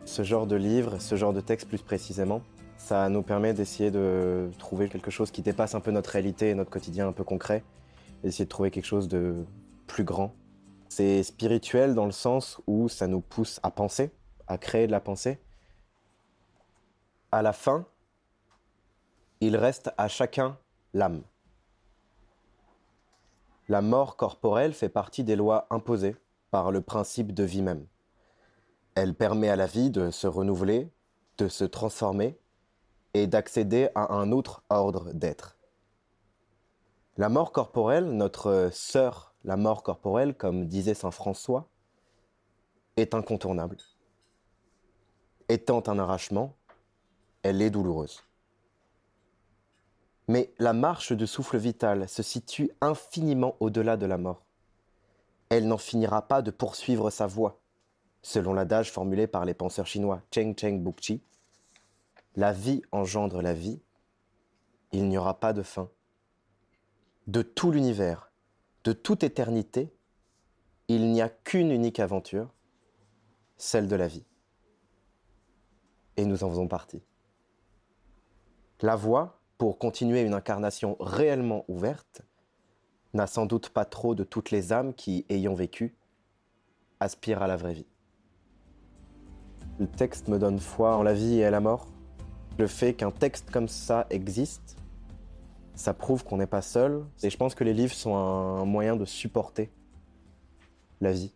Speaker 7: Ce genre de livre, ce genre de texte plus précisément, ça nous permet d'essayer de trouver quelque chose qui dépasse un peu notre réalité et notre quotidien un peu concret, d'essayer de trouver quelque chose de plus grand. C'est spirituel dans le sens où ça nous pousse à penser, à créer de la pensée, à la fin, il reste à chacun l'âme. La mort corporelle fait partie des lois imposées par le principe de vie même. Elle permet à la vie de se renouveler, de se transformer et d'accéder à un autre ordre d'être. La mort corporelle, notre sœur, la mort corporelle, comme disait Saint François, est incontournable. Étant un arrachement, elle est douloureuse. Mais la marche du souffle vital se situe infiniment au-delà de la mort. Elle n'en finira pas de poursuivre sa voie, selon l'adage formulé par les penseurs chinois Cheng Cheng Bukchi. La vie engendre la vie, il n'y aura pas de fin. De tout l'univers, de toute éternité, il n'y a qu'une unique aventure, celle de la vie. Et nous en faisons partie. La voie, pour continuer une incarnation réellement ouverte, n'a sans doute pas trop de toutes les âmes qui, ayant vécu, aspirent à la vraie vie. Le texte me donne foi en la vie et à la mort. Le fait qu'un texte comme ça existe, ça prouve qu'on n'est pas seul. Et je pense que les livres sont un moyen de supporter la vie.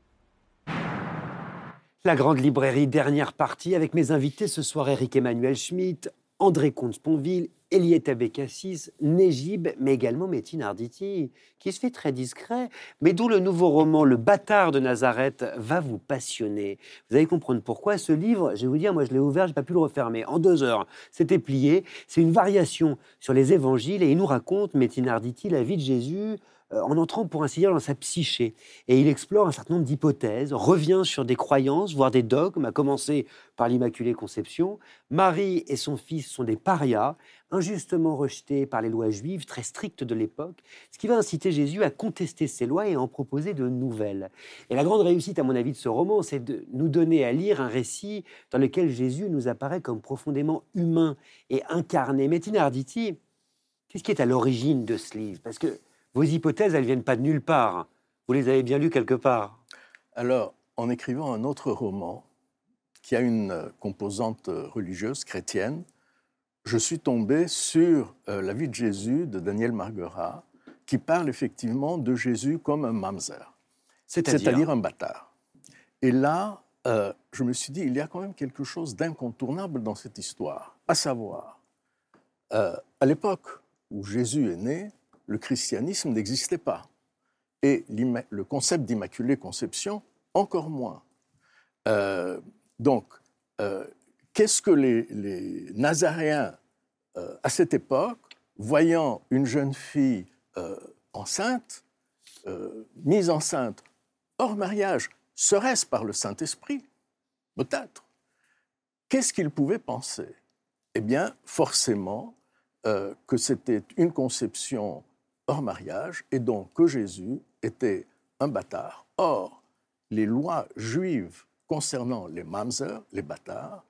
Speaker 1: La grande librairie, dernière partie, avec mes invités ce soir, Eric Emmanuel Schmitt, André Comte-Sponville, Eliette Abécassis, Négib, mais également Métine Arditi, qui se fait très discret, mais dont le nouveau roman Le bâtard de Nazareth va vous passionner. Vous allez comprendre pourquoi. Ce livre, je vais vous dire, moi je l'ai ouvert, je n'ai pas pu le refermer. En deux heures, c'était plié. C'est une variation sur les évangiles et il nous raconte, Métine Arditi, la vie de Jésus en entrant pour ainsi dire dans sa psyché. Et il explore un certain nombre d'hypothèses, revient sur des croyances, voire des dogmes, à commencer par l'Immaculée Conception. Marie et son fils sont des parias, injustement rejetés par les lois juives très strictes de l'époque, ce qui va inciter Jésus à contester ces lois et à en proposer de nouvelles. Et la grande réussite, à mon avis, de ce roman, c'est de nous donner à lire un récit dans lequel Jésus nous apparaît comme profondément humain et incarné. Mais Arditi, qu'est-ce qui est à l'origine de ce livre? Parce que vos hypothèses, elles viennent pas de nulle part. Vous les avez bien lues quelque part.
Speaker 8: Alors, en écrivant un autre roman qui a une euh, composante euh, religieuse chrétienne, je suis tombé sur euh, la vie de Jésus de Daniel Marguerat, qui parle effectivement de Jésus comme un mamzer, c'est-à-dire un bâtard. Et là, je me suis dit, il y a quand même quelque chose d'incontournable dans cette histoire, à savoir, à l'époque où Jésus est né, le christianisme n'existait pas. Et le concept d'immaculée conception, encore moins. Euh, donc, euh, qu'est-ce que les, Nazaréens, euh, à cette époque, voyant une jeune fille enceinte, mise enceinte hors mariage, serait-ce par le Saint-Esprit? Peut-être. Qu'est-ce qu'ils pouvaient penser? Eh bien, forcément, que c'était une conception hors mariage, et donc que Jésus était un bâtard. Or, les lois juives concernant les mamzer, les bâtards,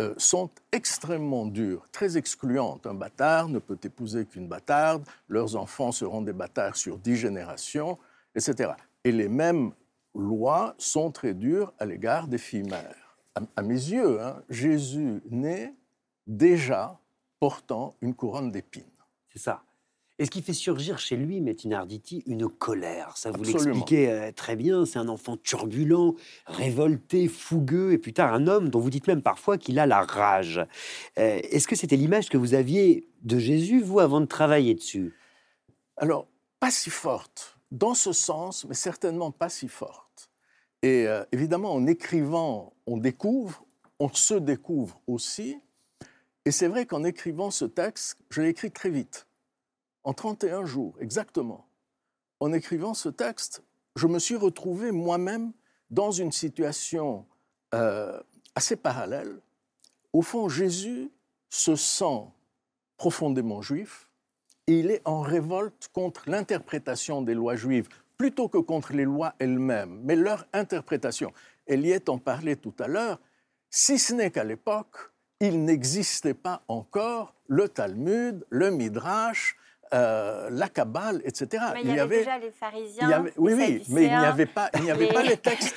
Speaker 8: euh, sont extrêmement dures, très excluantes. Un bâtard ne peut épouser qu'une bâtarde, leurs enfants seront des bâtards sur dix générations, etc. Et les mêmes lois sont très dures à l'égard des filles mères. À, mes yeux, hein, Jésus naît déjà portant une couronne d'épines.
Speaker 1: C'est ça. Et ce qui fait surgir chez lui, Metin Arditi, une colère? Ça vous l'expliquez euh, très bien. C'est un enfant turbulent, révolté, fougueux, et plus tard un homme dont vous dites même parfois qu'il a la rage. Euh, Est-ce que c'était l'image que vous aviez de Jésus, vous, avant de travailler dessus?
Speaker 8: Alors, pas si forte, dans ce sens, mais certainement pas si forte. Et euh, évidemment, en écrivant, on découvre, on se découvre aussi. Et c'est vrai qu'en écrivant ce texte, je l'ai écrit très vite, en 31 jours, exactement. En écrivant ce texte, je me suis retrouvé moi-même dans une situation euh, assez parallèle. Au fond, Jésus se sent profondément juif il est en révolte contre l'interprétation des lois juives, plutôt que contre les lois elles-mêmes, mais leur interprétation. Eliette en parlait tout à l'heure, si ce n'est qu'à l'époque, il n'existait pas encore le Talmud, le Midrash, euh, la Kabbale, etc.
Speaker 5: Mais il y, avait, déjà les pharisiens.
Speaker 8: il y avait- oui,
Speaker 5: les
Speaker 8: oui, mais il n'y avait pas, il n'y avait
Speaker 5: les-
Speaker 8: pas les textes.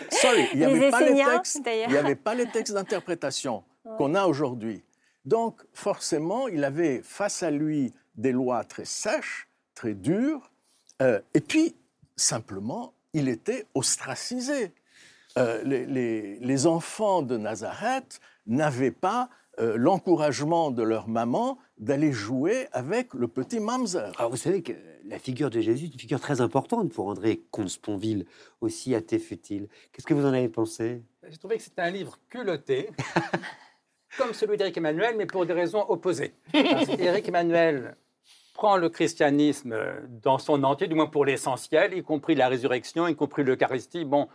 Speaker 8: Il n'y avait pas les textes.
Speaker 5: d'ailleurs.
Speaker 8: Il n'y avait pas les textes d'interprétation
Speaker 5: Ouais.
Speaker 8: qu'on a aujourd'hui. Donc, forcément, il avait face à lui des lois très sèches, très dures, euh, et puis, simplement, il était ostracisé. Euh, les, les- les enfants de Nazareth n'avaient pas euh, l'encouragement de leur maman d'aller jouer avec le petit mamzer.
Speaker 1: Alors, vous savez que la figure de Jésus est une figure très importante pour André Comte-Sponville, aussi athée fut-il. Qu'est-ce que vous en avez pensé?
Speaker 3: J'ai trouvé que c'était un livre culotté, comme celui d'Éric Emmanuel, mais pour des raisons opposées. Parce qu'Éric Emmanuel prend le christianisme dans son entier, du moins pour l'essentiel, y compris la résurrection, y compris l'Eucharistie. Bon,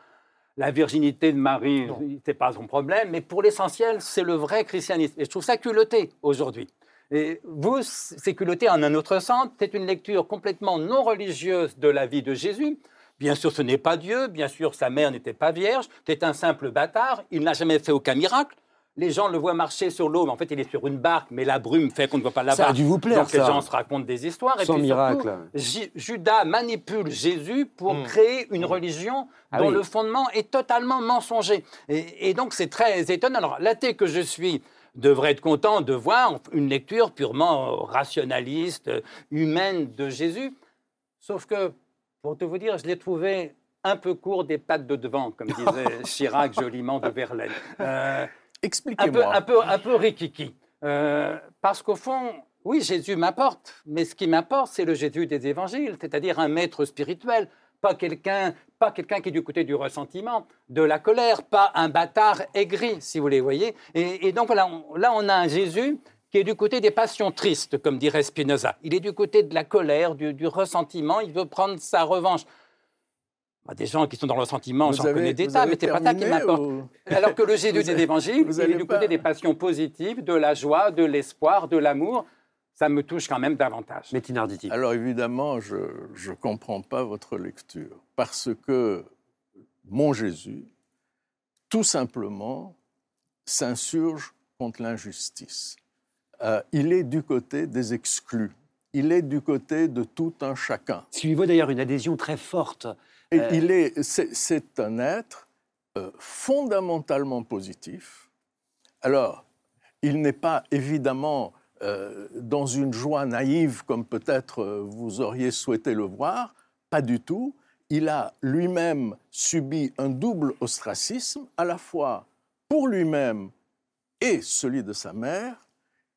Speaker 3: la virginité de Marie, c'est pas son problème, mais pour l'essentiel, c'est le vrai christianisme. Et je trouve ça culotté aujourd'hui. Et vous, c'est culotté en un autre sens. C'est une lecture complètement non religieuse de la vie de Jésus. Bien sûr, ce n'est pas Dieu. Bien sûr, sa mère n'était pas vierge. C'est un simple bâtard. Il n'a jamais fait aucun miracle. Les gens le voient marcher sur l'eau, mais en fait, il est sur une barque, mais la brume fait qu'on ne voit pas la
Speaker 1: Ça a
Speaker 3: barque.
Speaker 1: dû vous plaire,
Speaker 3: Donc, les gens se racontent des histoires. Et
Speaker 1: Sans
Speaker 3: puis, surtout,
Speaker 1: miracle.
Speaker 3: Ju- Judas manipule Jésus pour
Speaker 1: Mm.
Speaker 3: créer une religion
Speaker 1: Ah
Speaker 3: dont
Speaker 1: oui.
Speaker 3: le fondement est totalement mensonger. Et, et donc, c'est très étonnant. Alors, l'athée que je suis devrait être content de voir une lecture purement rationaliste, humaine de Jésus. Sauf que, pour tout vous dire, je l'ai trouvé un peu court des pattes de devant, comme disait Chirac joliment de Verlaine. Euh, un peu,
Speaker 8: Expliquez-moi.
Speaker 3: un peu, un peu rikiki. Euh, parce qu'au fond, oui, Jésus m'apporte, mais ce qui m'apporte, c'est le Jésus des évangiles, c'est-à-dire un maître spirituel, pas quelqu'un pas quelqu'un qui est du côté du ressentiment, de la colère, pas un bâtard aigri, si vous voulez, voyez. Et, donc là, on a un Jésus qui est du côté des passions tristes, comme dirait Spinoza. Il est du côté de la colère, du ressentiment, il veut prendre sa revanche. Bah, des gens qui sont dans le ressentiment,
Speaker 8: Vous
Speaker 3: j'en connais des tas, mais c'est pas ça qui
Speaker 8: ou-
Speaker 3: Alors que le Jésus des évangiles,
Speaker 8: vous
Speaker 3: il est du
Speaker 8: pas-
Speaker 3: côté des passions positives, de la joie, de l'espoir, de l'amour. Ça me touche quand même davantage.
Speaker 1: Metin Arditi.
Speaker 8: Alors évidemment, je ne comprends pas votre lecture, parce que mon Jésus, tout simplement, s'insurge contre l'injustice. Euh, il est du côté des exclus. Il est du côté de tout un chacun.
Speaker 1: Ce qui lui vaut d'ailleurs une adhésion très forte.
Speaker 8: Et
Speaker 1: Euh.
Speaker 8: il est, c'est, un être euh, fondamentalement positif. Alors, il n'est pas évidemment euh, dans une joie naïve comme peut-être vous auriez souhaité le voir, pas du tout. Il a lui-même subi un double ostracisme, à la fois pour lui-même et celui de sa mère,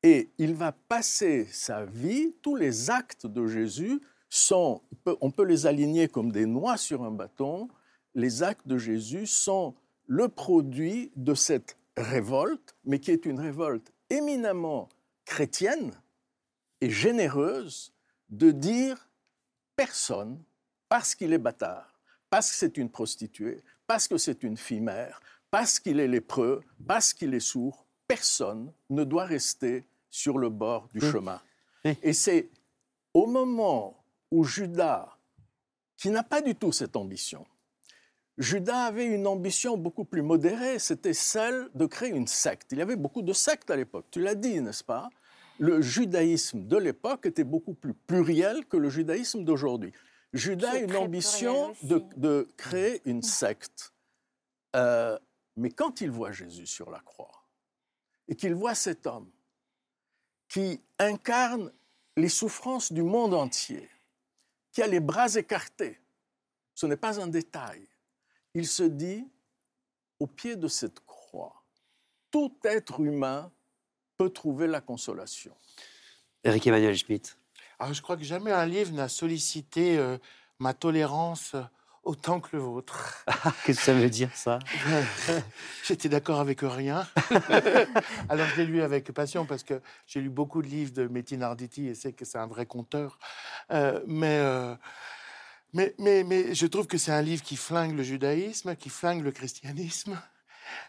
Speaker 8: et il va passer sa vie, tous les actes de Jésus sont, on peut- les aligner comme des noix sur un bâton, les actes de Jésus sont le produit de cette révolte, mais qui est une révolte éminemment chrétienne et généreuse de dire personne, parce qu'il est bâtard, parce que c'est une prostituée, parce que c'est une fille mère, parce qu'il est lépreux, parce qu'il est sourd, personne ne doit rester sur le bord du
Speaker 1: Oui.
Speaker 8: chemin.
Speaker 1: Oui.
Speaker 8: Et c'est au moment où Judas, qui n'a pas du tout cette ambition, Judas avait une ambition beaucoup plus modérée, c'était celle de créer une secte. Il y avait beaucoup de sectes à l'époque, tu l'as dit, n'est-ce pas? Le judaïsme de l'époque était beaucoup plus pluriel que le judaïsme d'aujourd'hui. Judas a une ambition de créer une secte. Euh, mais quand il voit Jésus sur la croix et qu'il voit cet homme qui incarne les souffrances du monde entier, qui a les bras écartés, ce n'est pas un détail. Il se dit, au pied de cette croix, tout être humain peut trouver la consolation.
Speaker 1: Eric Emmanuel Schmitt.
Speaker 2: Alors, je crois que jamais un livre n'a sollicité euh, ma tolérance euh, autant que le vôtre.
Speaker 1: Qu'est-ce que ça veut dire, ça?
Speaker 2: J'étais d'accord avec rien. Alors, je l'ai lu avec passion parce que j'ai lu beaucoup de livres de Métine Arditi et c'est que c'est un vrai conteur. Euh, mais, euh, mais, mais, mais je trouve que c'est un livre qui flingue le judaïsme, qui flingue le christianisme.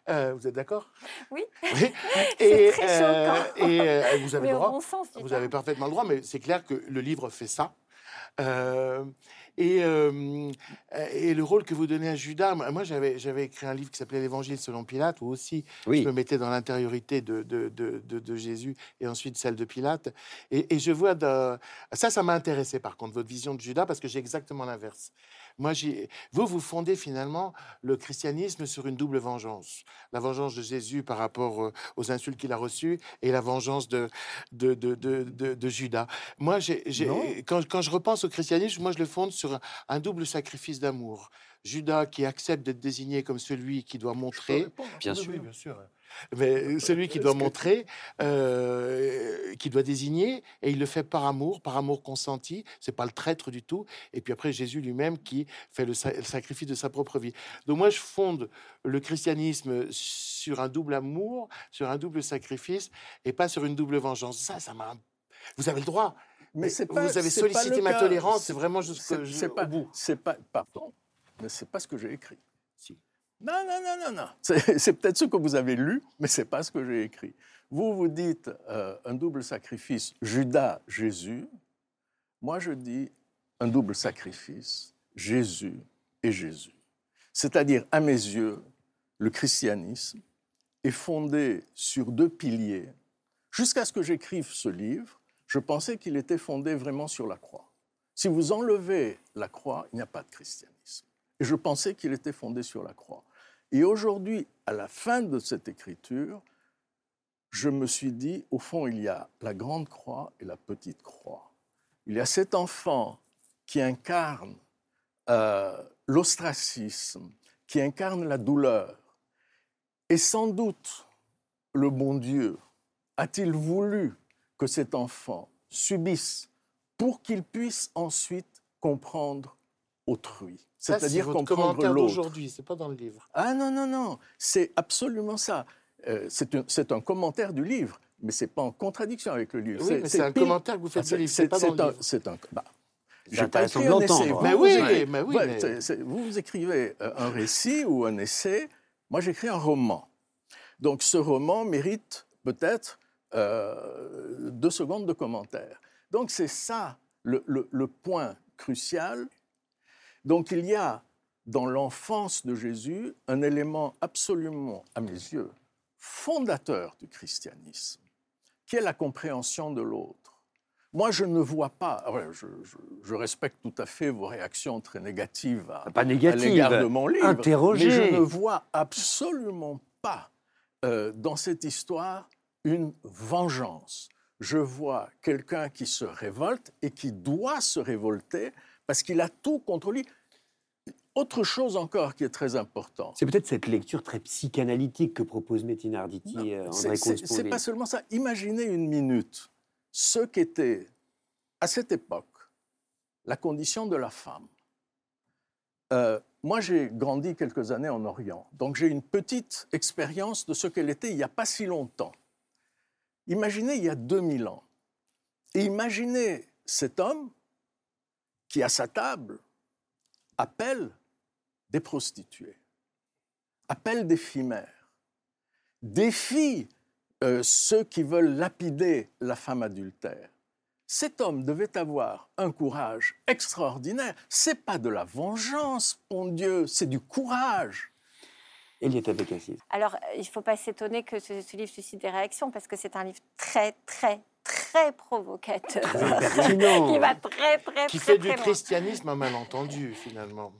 Speaker 2: Euh, vous êtes d'accord?
Speaker 5: Oui.
Speaker 2: Oui.
Speaker 5: C'est très
Speaker 2: euh,
Speaker 5: choquant.
Speaker 2: et euh, vous avez
Speaker 5: Mais
Speaker 2: le droit.
Speaker 5: bon sens du
Speaker 2: Vous avez parfaitement le droit, mais c'est clair que le livre fait ça. Et, euh, et le rôle que vous donnez à Judas, moi j'avais j'avais écrit un livre qui s'appelait L'Évangile selon Pilate, où aussi
Speaker 1: Oui.
Speaker 2: je me mettais dans l'intériorité de, de, de, de- Jésus et ensuite celle de Pilate. Et, et je vois, ça, ça m'a intéressé par contre, votre vision de Judas, parce que j'ai exactement l'inverse. Moi, vous, vous fondez finalement le christianisme sur une double vengeance. La vengeance de Jésus par rapport euh, aux insultes qu'il a reçues et la vengeance de, de, de, de, de- de Judas. Moi, quand, quand je repense au christianisme, moi, je le fonde sur un, un double sacrifice d'amour. Judas qui accepte d'être désigné comme celui qui doit montrer,
Speaker 1: Bien
Speaker 2: oui,
Speaker 1: sûr.
Speaker 2: oui, bien sûr. Mais celui qui doit montrer, euh, qui doit désigner, et il le fait par amour, par amour consenti. C'est pas le traître du tout. Et puis après Jésus lui-même qui fait le, sa- le sacrifice de sa propre vie. Donc moi je fonde le christianisme sur un double amour, sur un double sacrifice, et pas sur une double vengeance. Ça, ça m'a. Vous avez le droit.
Speaker 8: Mais pas-
Speaker 2: vous avez sollicité ma
Speaker 8: cas.
Speaker 2: tolérance. C'est vraiment jusqu'au bout.
Speaker 8: c'est pas, pardon, mais c'est pas ce que j'ai écrit.
Speaker 2: Si.
Speaker 8: Non, non, non, non, non. C'est peut-être ce que vous avez lu, mais c'est pas ce que j'ai écrit. Vous, vous dites euh, un double sacrifice, Judas, Jésus. Moi, je dis un double sacrifice, Jésus et Jésus. C'est-à-dire, à mes yeux, le christianisme est fondé sur deux piliers. Jusqu'à ce que j'écrive ce livre, je pensais qu'il était fondé vraiment sur la croix. Si vous enlevez la croix, il n'y a pas de christianisme. Et je pensais qu'il était fondé sur la croix. Et aujourd'hui, à la fin de cette écriture, je me suis dit, au fond, il y a la grande croix et la petite croix. Il y a cet enfant qui incarne euh, l'ostracisme, qui incarne la douleur. Et sans doute, le bon Dieu a-t-il voulu que cet enfant subisse pour qu'il puisse ensuite comprendre autrui, c'est-à-dire
Speaker 2: votre
Speaker 8: comprendre l'autre.
Speaker 2: d'aujourd'hui. C'est pas dans le livre.
Speaker 8: Ah non, non, non, c'est absolument ça. Euh, c'est un, commentaire du livre, mais c'est pas en contradiction avec le livre.
Speaker 2: Oui, mais c'est un
Speaker 8: pile-
Speaker 2: commentaire que vous faites
Speaker 8: Ah,
Speaker 2: du livre. C'est pas dans le
Speaker 8: un-
Speaker 2: livre.
Speaker 8: C'est un. bah, j'ai pas écrit un essai. Vous,
Speaker 2: Mais
Speaker 8: vous
Speaker 2: oui,
Speaker 8: écrivez-
Speaker 2: mais oui, mais-
Speaker 8: vous, vous écrivez euh, un récit ou un essai. Moi, j'écris un roman. Donc, ce roman mérite peut-être euh, deux secondes de commentaire. Donc, c'est ça le, le- le point crucial. Donc, il y a dans l'enfance de Jésus un élément absolument, à mes yeux, fondateur du christianisme, qui est la compréhension de l'autre. Moi, je ne vois pas, ah ouais, je, je- je respecte tout à fait vos réactions très négatives à,
Speaker 1: Pas
Speaker 8: à
Speaker 1: négative.
Speaker 8: l'égard de mon livre, mais je ne vois absolument pas euh, dans cette histoire une vengeance. Je vois quelqu'un qui se révolte et qui doit se révolter parce qu'il a tout contre lui. Autre chose encore qui est très important,
Speaker 1: C'est peut-être cette lecture très psychanalytique que propose Métine Arditi,
Speaker 8: Non,
Speaker 1: euh, André
Speaker 8: c'est pas seulement ça. Imaginez une minute ce qu'était à cette époque la condition de la femme. Euh, moi, j'ai grandi quelques années en Orient, donc j'ai une petite expérience de ce qu'elle était il n'y a pas si longtemps. Imaginez il y a 2000 ans. Et imaginez cet homme qui, à sa table, appelle des prostituées, appelle des fimères, défie euh, ceux qui veulent lapider la femme adultère. Cet homme devait avoir un courage extraordinaire. C'est pas de la vengeance, mon Dieu, c'est du courage.
Speaker 1: Eliette Abécassis.
Speaker 5: Alors, euh, il ne faut pas s'étonner que ce, ce livre suscite des réactions parce que c'est un livre très, très, très provocateur.
Speaker 1: Pertinent.
Speaker 5: qui va très, très,
Speaker 2: Qui
Speaker 5: très,
Speaker 2: fait du
Speaker 5: très
Speaker 2: christianisme un malentendu, finalement.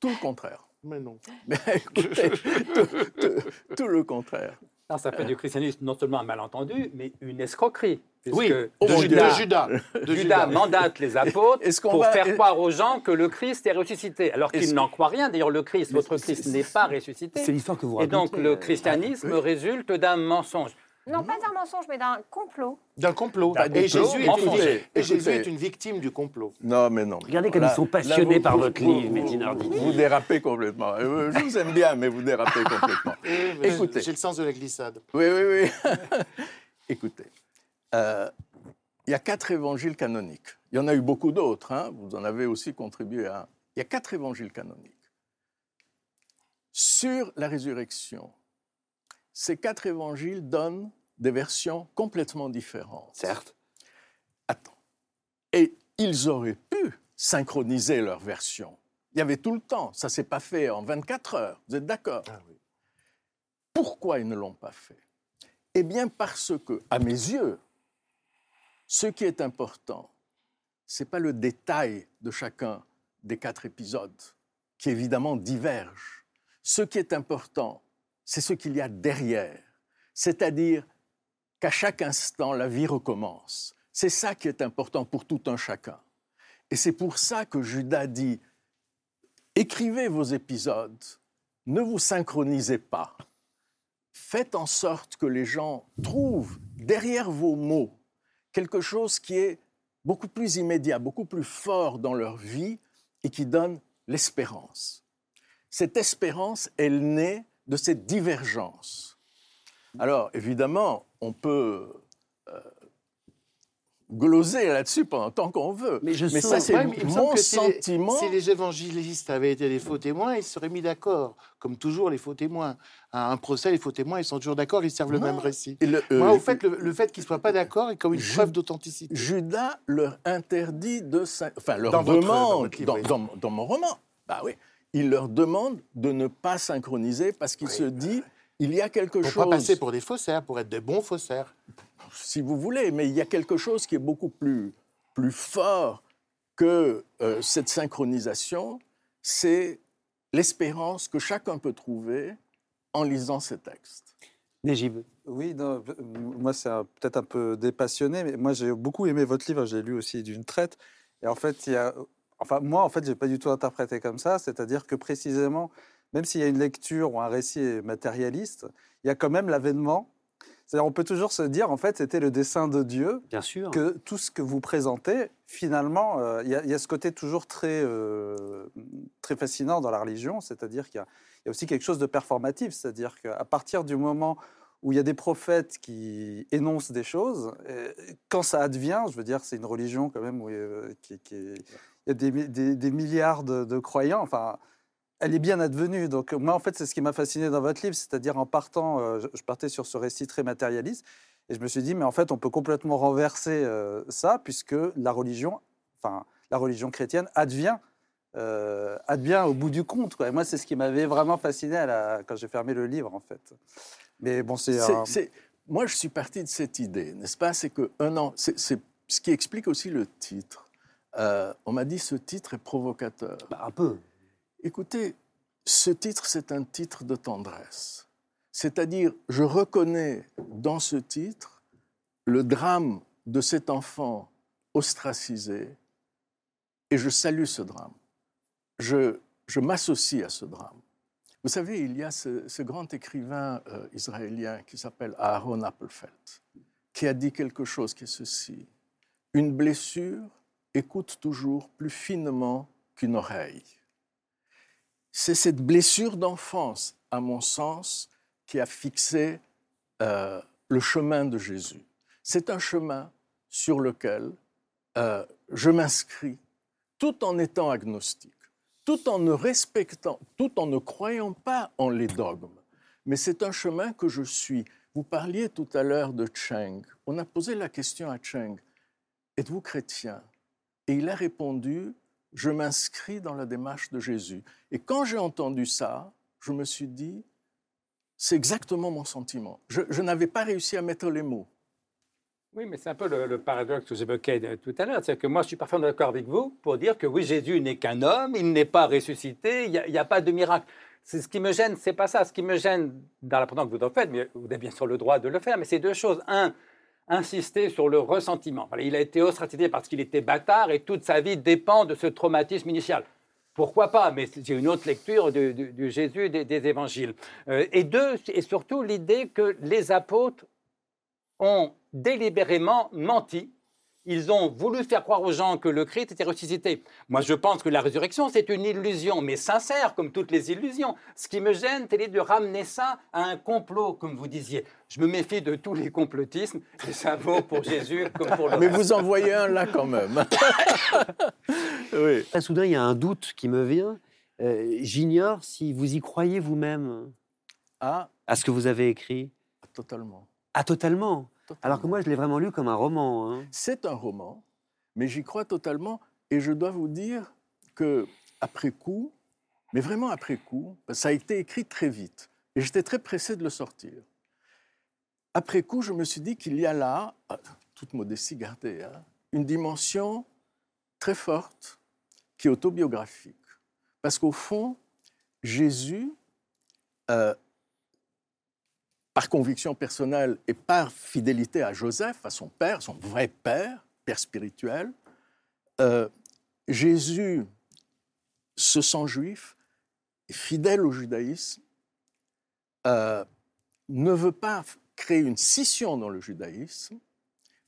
Speaker 8: Tout le contraire.
Speaker 2: Mais non.
Speaker 8: Mais écoutez, tout, tout- tout le contraire.
Speaker 3: Non, ça fait du christianisme non seulement un malentendu, mais une escroquerie.
Speaker 2: Oui, de, de Judas. De
Speaker 3: Judas mandate les apôtres
Speaker 8: Est-ce qu'on
Speaker 3: pour
Speaker 8: va-
Speaker 3: faire croire aux gens que le Christ est ressuscité, alors qu'ils n'en croient rien. D'ailleurs, le Christ, votre Christ n'est pas ressuscité.
Speaker 1: C'est l'histoire que vous
Speaker 3: Et donc,
Speaker 1: racontez,
Speaker 3: le
Speaker 1: euh,
Speaker 3: christianisme
Speaker 8: ah, oui.
Speaker 3: résulte d'un mensonge.
Speaker 5: Non, pas d'un mensonge, mais d'un complot.
Speaker 2: D'un complot.
Speaker 3: D'un
Speaker 2: Et
Speaker 3: complot,
Speaker 2: Jésus, est une,
Speaker 3: mensonge.
Speaker 2: et Jésus
Speaker 8: Écoutez.
Speaker 2: est une victime du complot.
Speaker 8: Non, mais non.
Speaker 1: Regardez comme
Speaker 8: Là-
Speaker 1: ils sont
Speaker 8: là,
Speaker 1: passionnés
Speaker 8: vous-
Speaker 1: par votre
Speaker 8: vous-
Speaker 1: livre,
Speaker 8: vous-
Speaker 1: Arditi.
Speaker 8: Vous dérapez complètement. Euh, Je vous aime bien, mais vous dérapez complètement. Écoutez.
Speaker 2: J'ai le sens de la glissade.
Speaker 8: Oui, oui, oui. Écoutez, euh, il y a quatre évangiles canoniques. Il y en a eu beaucoup d'autres. hein. Vous en avez aussi contribué à. un. Il y a quatre évangiles canoniques. Sur la résurrection, ces quatre évangiles donnent des versions complètement différentes.
Speaker 1: Certes.
Speaker 8: Attends. Et ils auraient pu synchroniser leurs versions. Il y avait tout le temps. Ça ne s'est pas fait en 24 heures. Vous êtes d'accord?
Speaker 2: Ah oui.
Speaker 8: Pourquoi ils ne l'ont pas fait? Eh bien parce que, à mes yeux, ce qui est important, ce n'est pas le détail de chacun des quatre épisodes, qui évidemment divergent. Ce qui est important, c'est ce qu'il y a derrière, c'est-à-dire qu'à chaque instant, la vie recommence. C'est ça qui est important pour tout un chacun. Et c'est pour ça que Judas dit, écrivez vos épisodes, ne vous synchronisez pas. Faites en sorte que les gens trouvent derrière vos mots quelque chose qui est beaucoup plus immédiat, beaucoup plus fort dans leur vie et qui donne l'espérance. Cette espérance, elle naît de cette divergence. Alors, évidemment, on peut euh, gloser là-dessus pendant tant qu'on veut.
Speaker 1: Mais je
Speaker 8: ça, c'est
Speaker 2: Ouais, mais me semble
Speaker 8: mon
Speaker 2: que si les-
Speaker 8: sentiment.
Speaker 2: Si les évangélistes avaient été des faux témoins, ils se seraient mis d'accord. Comme toujours, les faux témoins. À un procès, les faux témoins, ils sont toujours d'accord, ils servent le même récit.
Speaker 8: Et le- euh,
Speaker 2: Moi, au fait, le, le fait qu'ils ne soient pas d'accord est comme une preuve d'authenticité.
Speaker 8: Judas leur interdit de... Enfin, leur
Speaker 2: Dans votre- dans
Speaker 8: demande,
Speaker 2: votre livre,
Speaker 8: dans,
Speaker 2: oui.
Speaker 8: dans- dans mon roman, bah oui, il leur demande de ne pas synchroniser parce qu'il
Speaker 2: Oui,
Speaker 8: se dit, il y a quelque
Speaker 2: Pour
Speaker 8: chose...
Speaker 2: pas passer pour des faussaires, pour être des bons faussaires.
Speaker 8: si vous voulez, mais il y a quelque chose qui est beaucoup plus, plus fort que euh, cette synchronisation, c'est l'espérance que chacun peut trouver en lisant ces textes.
Speaker 1: Négib.
Speaker 6: Oui, non, moi c'est peut-être un peu dépassionné, mais moi j'ai beaucoup aimé votre livre, j'ai lu aussi d'une traite. Et en fait, il y a, enfin moi en fait, j'ai pas du tout interprété comme ça, c'est-à-dire que précisément, même s'il y a une lecture ou un récit matérialiste, il y a quand même l'avènement. C'est-à-dire, on peut toujours se dire, en fait, c'était le dessein de Dieu
Speaker 1: Bien sûr.
Speaker 6: que tout ce que vous présentez, finalement, euh, il y, a- il y a ce côté toujours très, euh, très fascinant dans la religion, c'est-à-dire qu'il y, a il y a aussi quelque chose de performatif, c'est-à-dire qu'à partir du moment où il y a des prophètes qui énoncent des choses, euh, quand ça advient, je veux dire, c'est une religion quand même où euh, qui, qui est- y a des, mi- des- des milliards de, de croyants, enfin, elle est bien advenue. Donc moi, en fait, c'est ce qui m'a fasciné dans votre livre, c'est-à-dire en partant, euh, je, partais sur ce récit très matérialiste, et je me suis dit, mais en fait, on peut complètement renverser euh, ça, puisque la religion, enfin, la religion chrétienne advient, euh, advient au bout du compte. Quoi. Et moi, c'est ce qui m'avait vraiment fasciné à la- quand j'ai fermé le livre, en fait. Mais bon, c'est... Un-
Speaker 8: Moi, je suis parti de cette idée, n'est-ce pas? C'est que un an, c'est ce qui explique aussi le titre. Euh, on m'a dit ce titre est provocateur.
Speaker 1: Bah, un peu.
Speaker 8: Écoutez, ce titre, c'est un titre de tendresse. C'est-à-dire, je reconnais dans ce titre le drame de cet enfant ostracisé et je salue ce drame. Je, je m'associe à ce drame. Vous savez, il y a ce, ce grand écrivain euh, israélien qui s'appelle Aaron Appelfeld, qui a dit quelque chose qui est ceci. Une blessure écoute toujours plus finement qu'une oreille. C'est cette blessure d'enfance, à mon sens, qui a fixé euh, le chemin de Jésus. C'est un chemin sur lequel euh, je m'inscris tout en étant agnostique, tout en ne respectant, tout en ne croyant pas en les dogmes. Mais c'est un chemin que je suis. Vous parliez tout à l'heure de Cheng. On a posé la question à Cheng, êtes-vous chrétien? Et il a répondu, je m'inscris dans la démarche de Jésus. Et quand j'ai entendu ça, je me suis dit, c'est exactement mon sentiment. Je, n'avais pas réussi à mettre les mots.
Speaker 3: Oui, mais c'est un peu le, paradoxe que j'évoquais tout à l'heure. C'est que moi, je suis parfaitement d'accord avec vous pour dire que oui, Jésus n'est qu'un homme, il n'est pas ressuscité, il n'y a, a pas de miracle. c'est ce qui me gêne, c'est pas ça. Ce qui me gêne dans la que vous en faites, mais vous avez bien sûr le droit de le faire, mais c'est deux choses. Un, insister sur le ressentiment. il a été ostracisé parce qu'il était bâtard et toute sa vie dépend de ce traumatisme initial. Pourquoi pas Mais c'est une autre lecture du, Jésus des, des évangiles. Euh, et deux, et surtout l'idée que les apôtres ont délibérément menti ils ont voulu faire croire aux gens que le Christ était ressuscité. Moi, je pense que la résurrection, c'est une illusion, mais sincère, comme toutes les illusions. Ce qui me gêne, c'est de ramener ça à un complot, comme vous disiez. Je me méfie de tous les complotismes, et ça vaut pour Jésus comme pour le
Speaker 8: Mais vous en voyez un là quand même.
Speaker 1: oui. soudain, il y a un doute qui me vient. Euh, j'ignore si vous y croyez vous-même
Speaker 8: ah.
Speaker 1: à ce que vous avez écrit.
Speaker 8: Totalement.
Speaker 1: Ah, totalement. Alors que moi, je l'ai vraiment lu comme un roman. Hein.
Speaker 8: C'est un roman, mais j'y crois totalement. Et je dois vous dire que après coup, mais vraiment après coup, ça a été écrit très vite. Et j'étais très pressé de le sortir. Après coup, je me suis dit qu'il y a là, ah, toute modestie gardée, hein, une dimension très forte qui est autobiographique. Parce qu'au fond, Jésus euh, par conviction personnelle et par fidélité à Joseph, à son père, son vrai père, père spirituel, euh, Jésus se sent juif, fidèle au judaïsme, euh, ne veut pas créer une scission dans le judaïsme,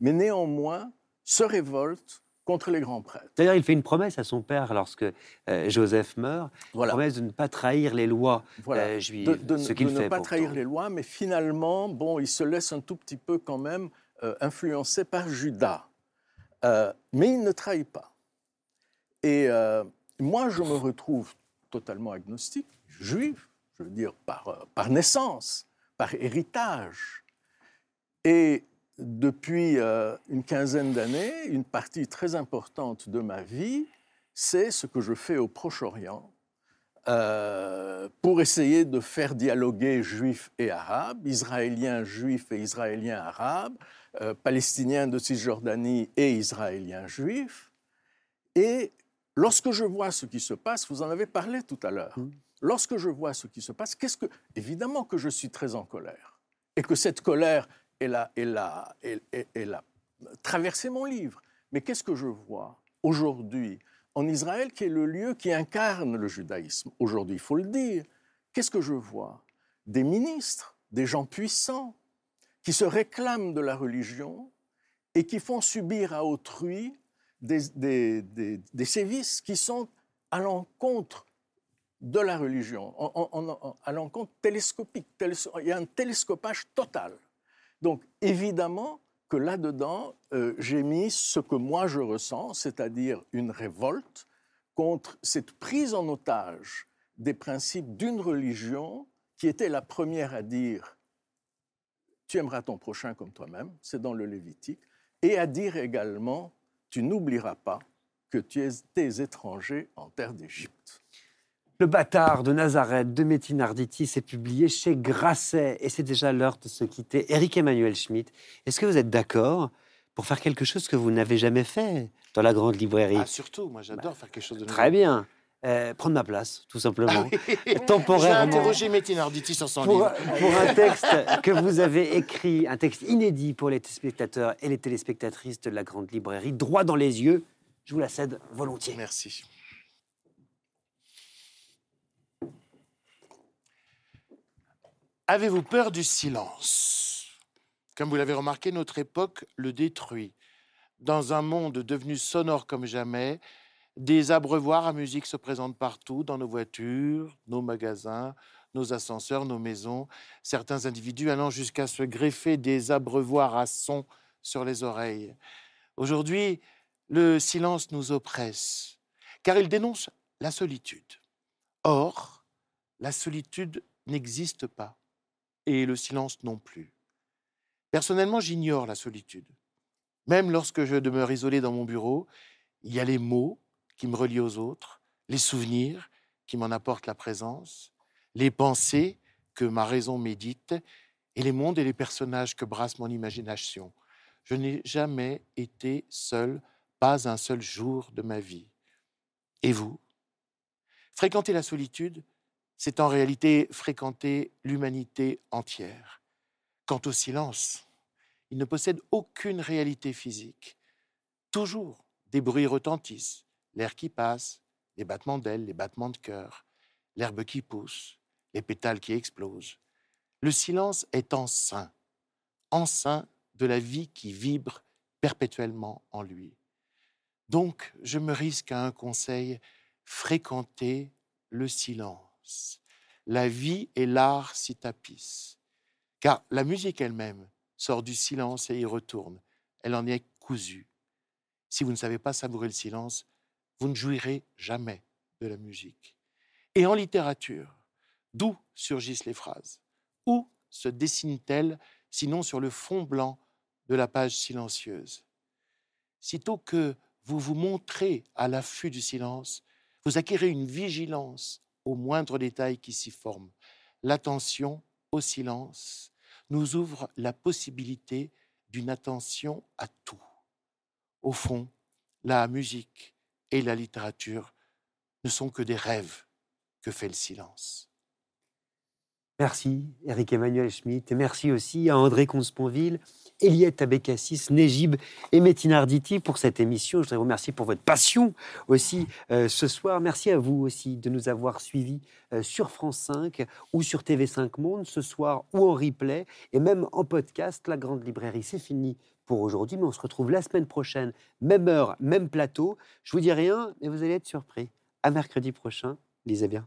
Speaker 8: mais néanmoins se révolte contre les grands prêtres.
Speaker 1: D'ailleurs, il fait une promesse à son père lorsque euh, Joseph meurt, voilà. promesse de ne pas trahir les lois
Speaker 8: voilà. juives. De, ce qu'il fait, ne pas trahir les lois, mais finalement, bon, il se laisse un tout petit peu quand même euh, influencer par Judas. Euh, mais il ne trahit pas. Et moi, je me retrouve totalement agnostique, juif, je veux dire, par, par naissance, par héritage. Et depuis euh, une quinzaine d'années, une partie très importante de ma vie, c'est ce que je fais au Proche-Orient euh, pour essayer de faire dialoguer juifs et arabes, israéliens juifs et israéliens arabes, euh, palestiniens de Cisjordanie et israéliens juifs. Et lorsque je vois ce qui se passe, vous en avez parlé tout à l'heure, mmh. lorsque je vois ce qui se passe, qu'est-ce que... Évidemment que je suis très en colère et que cette colère elle a, traversé mon livre. Mais qu'est-ce que je vois aujourd'hui en Israël, qui est le lieu qui incarne le judaïsme Aujourd'hui, il faut le dire. Qu'est-ce que je vois? Des ministres, des gens puissants, qui se réclament de la religion et qui font subir à autrui des, des, sévices qui sont à l'encontre de la religion, à l'encontre télescopique. Il y a un télescopage total. Donc évidemment que là-dedans, euh, j'ai mis ce que moi je ressens, c'est-à-dire une révolte contre cette prise en otage des principes d'une religion qui était la première à dire tu aimeras ton prochain comme toi-même, c'est dans le Lévitique, et à dire également tu n'oublieras pas que tu es étranger en terre d'Égypte.
Speaker 1: Le bâtard de Nazareth de Métine Arditi s'est publié chez Grasset et c'est déjà l'heure de se quitter. Eric Emmanuel Schmitt, est-ce que vous êtes d'accord pour faire quelque chose que vous n'avez jamais fait dans la grande librairie?
Speaker 2: Ah, surtout, moi j'adore faire quelque chose de
Speaker 1: Très bien. Euh, prendre ma place, tout simplement. Ah Temporairement.
Speaker 2: interroger Métine Arditi sur son
Speaker 1: pour,
Speaker 2: livre.
Speaker 1: Pour un texte que vous avez écrit, un texte inédit pour les téléspectateurs et les téléspectatrices de la grande librairie, droit dans les yeux. Je vous la cède volontiers.
Speaker 2: Merci. Avez-vous peur du silence? Comme vous l'avez remarqué, notre époque le détruit. Dans un monde devenu sonore comme jamais, des abreuvoirs à musique se présentent partout, dans nos voitures, nos magasins, nos ascenseurs, nos maisons, certains individus allant jusqu'à se greffer des abreuvoirs à son sur les oreilles. Aujourd'hui, le silence nous oppresse, car il dénonce la solitude. Or, la solitude n'existe pas et le silence non plus. Personnellement, j'ignore la solitude. Même lorsque je demeure isolé dans mon bureau, il y a les mots qui me relient aux autres, les souvenirs qui m'en apportent la présence, les pensées que ma raison médite, et les mondes et les personnages que brasse mon imagination. Je n'ai jamais été seul, pas un seul jour de ma vie. Et vous? Fréquenter la solitude, c'est en réalité fréquenter l'humanité entière. Quant au silence, il ne possède aucune réalité physique. Toujours, des bruits retentissent, l'air qui passe, les battements d'ailes, les battements de cœur, l'herbe qui pousse, les pétales qui explosent. Le silence est enceint, enceint de la vie qui vibre perpétuellement en lui. Donc, je me risque à un conseil, fréquenter le silence. La vie et l'art s'y tapissent, car la musique elle-même sort du silence et y retourne. Elle en est cousue. Si vous ne savez pas savourer le silence, vous ne jouirez jamais de la musique. Et en littérature, d'où surgissent les phrases? Où se dessinent-elles, sinon sur le fond blanc de la page silencieuse? Sitôt que vous vous montrez à l'affût du silence, vous acquérez une vigilance aux moindres détails qui s'y forment. L'attention au silence nous ouvre la possibilité d'une attention à tout. Au fond, la musique et la littérature ne sont que des rêves que fait le silence.
Speaker 1: Merci, Eric Emmanuel Schmitt. Et merci aussi à André Consponville, Eliette Abécassis, Nejib et Métinarditi pour cette émission. Je voudrais vous remercier pour votre passion aussi euh, ce soir. Merci à vous aussi de nous avoir suivis euh, sur France 5 ou sur TV5 Monde ce soir ou en replay et même en podcast. La Grande Librairie, c'est fini pour aujourd'hui, mais on se retrouve la semaine prochaine, même heure, même plateau. Je vous dis rien, mais vous allez être surpris. À mercredi prochain. Lisez bien.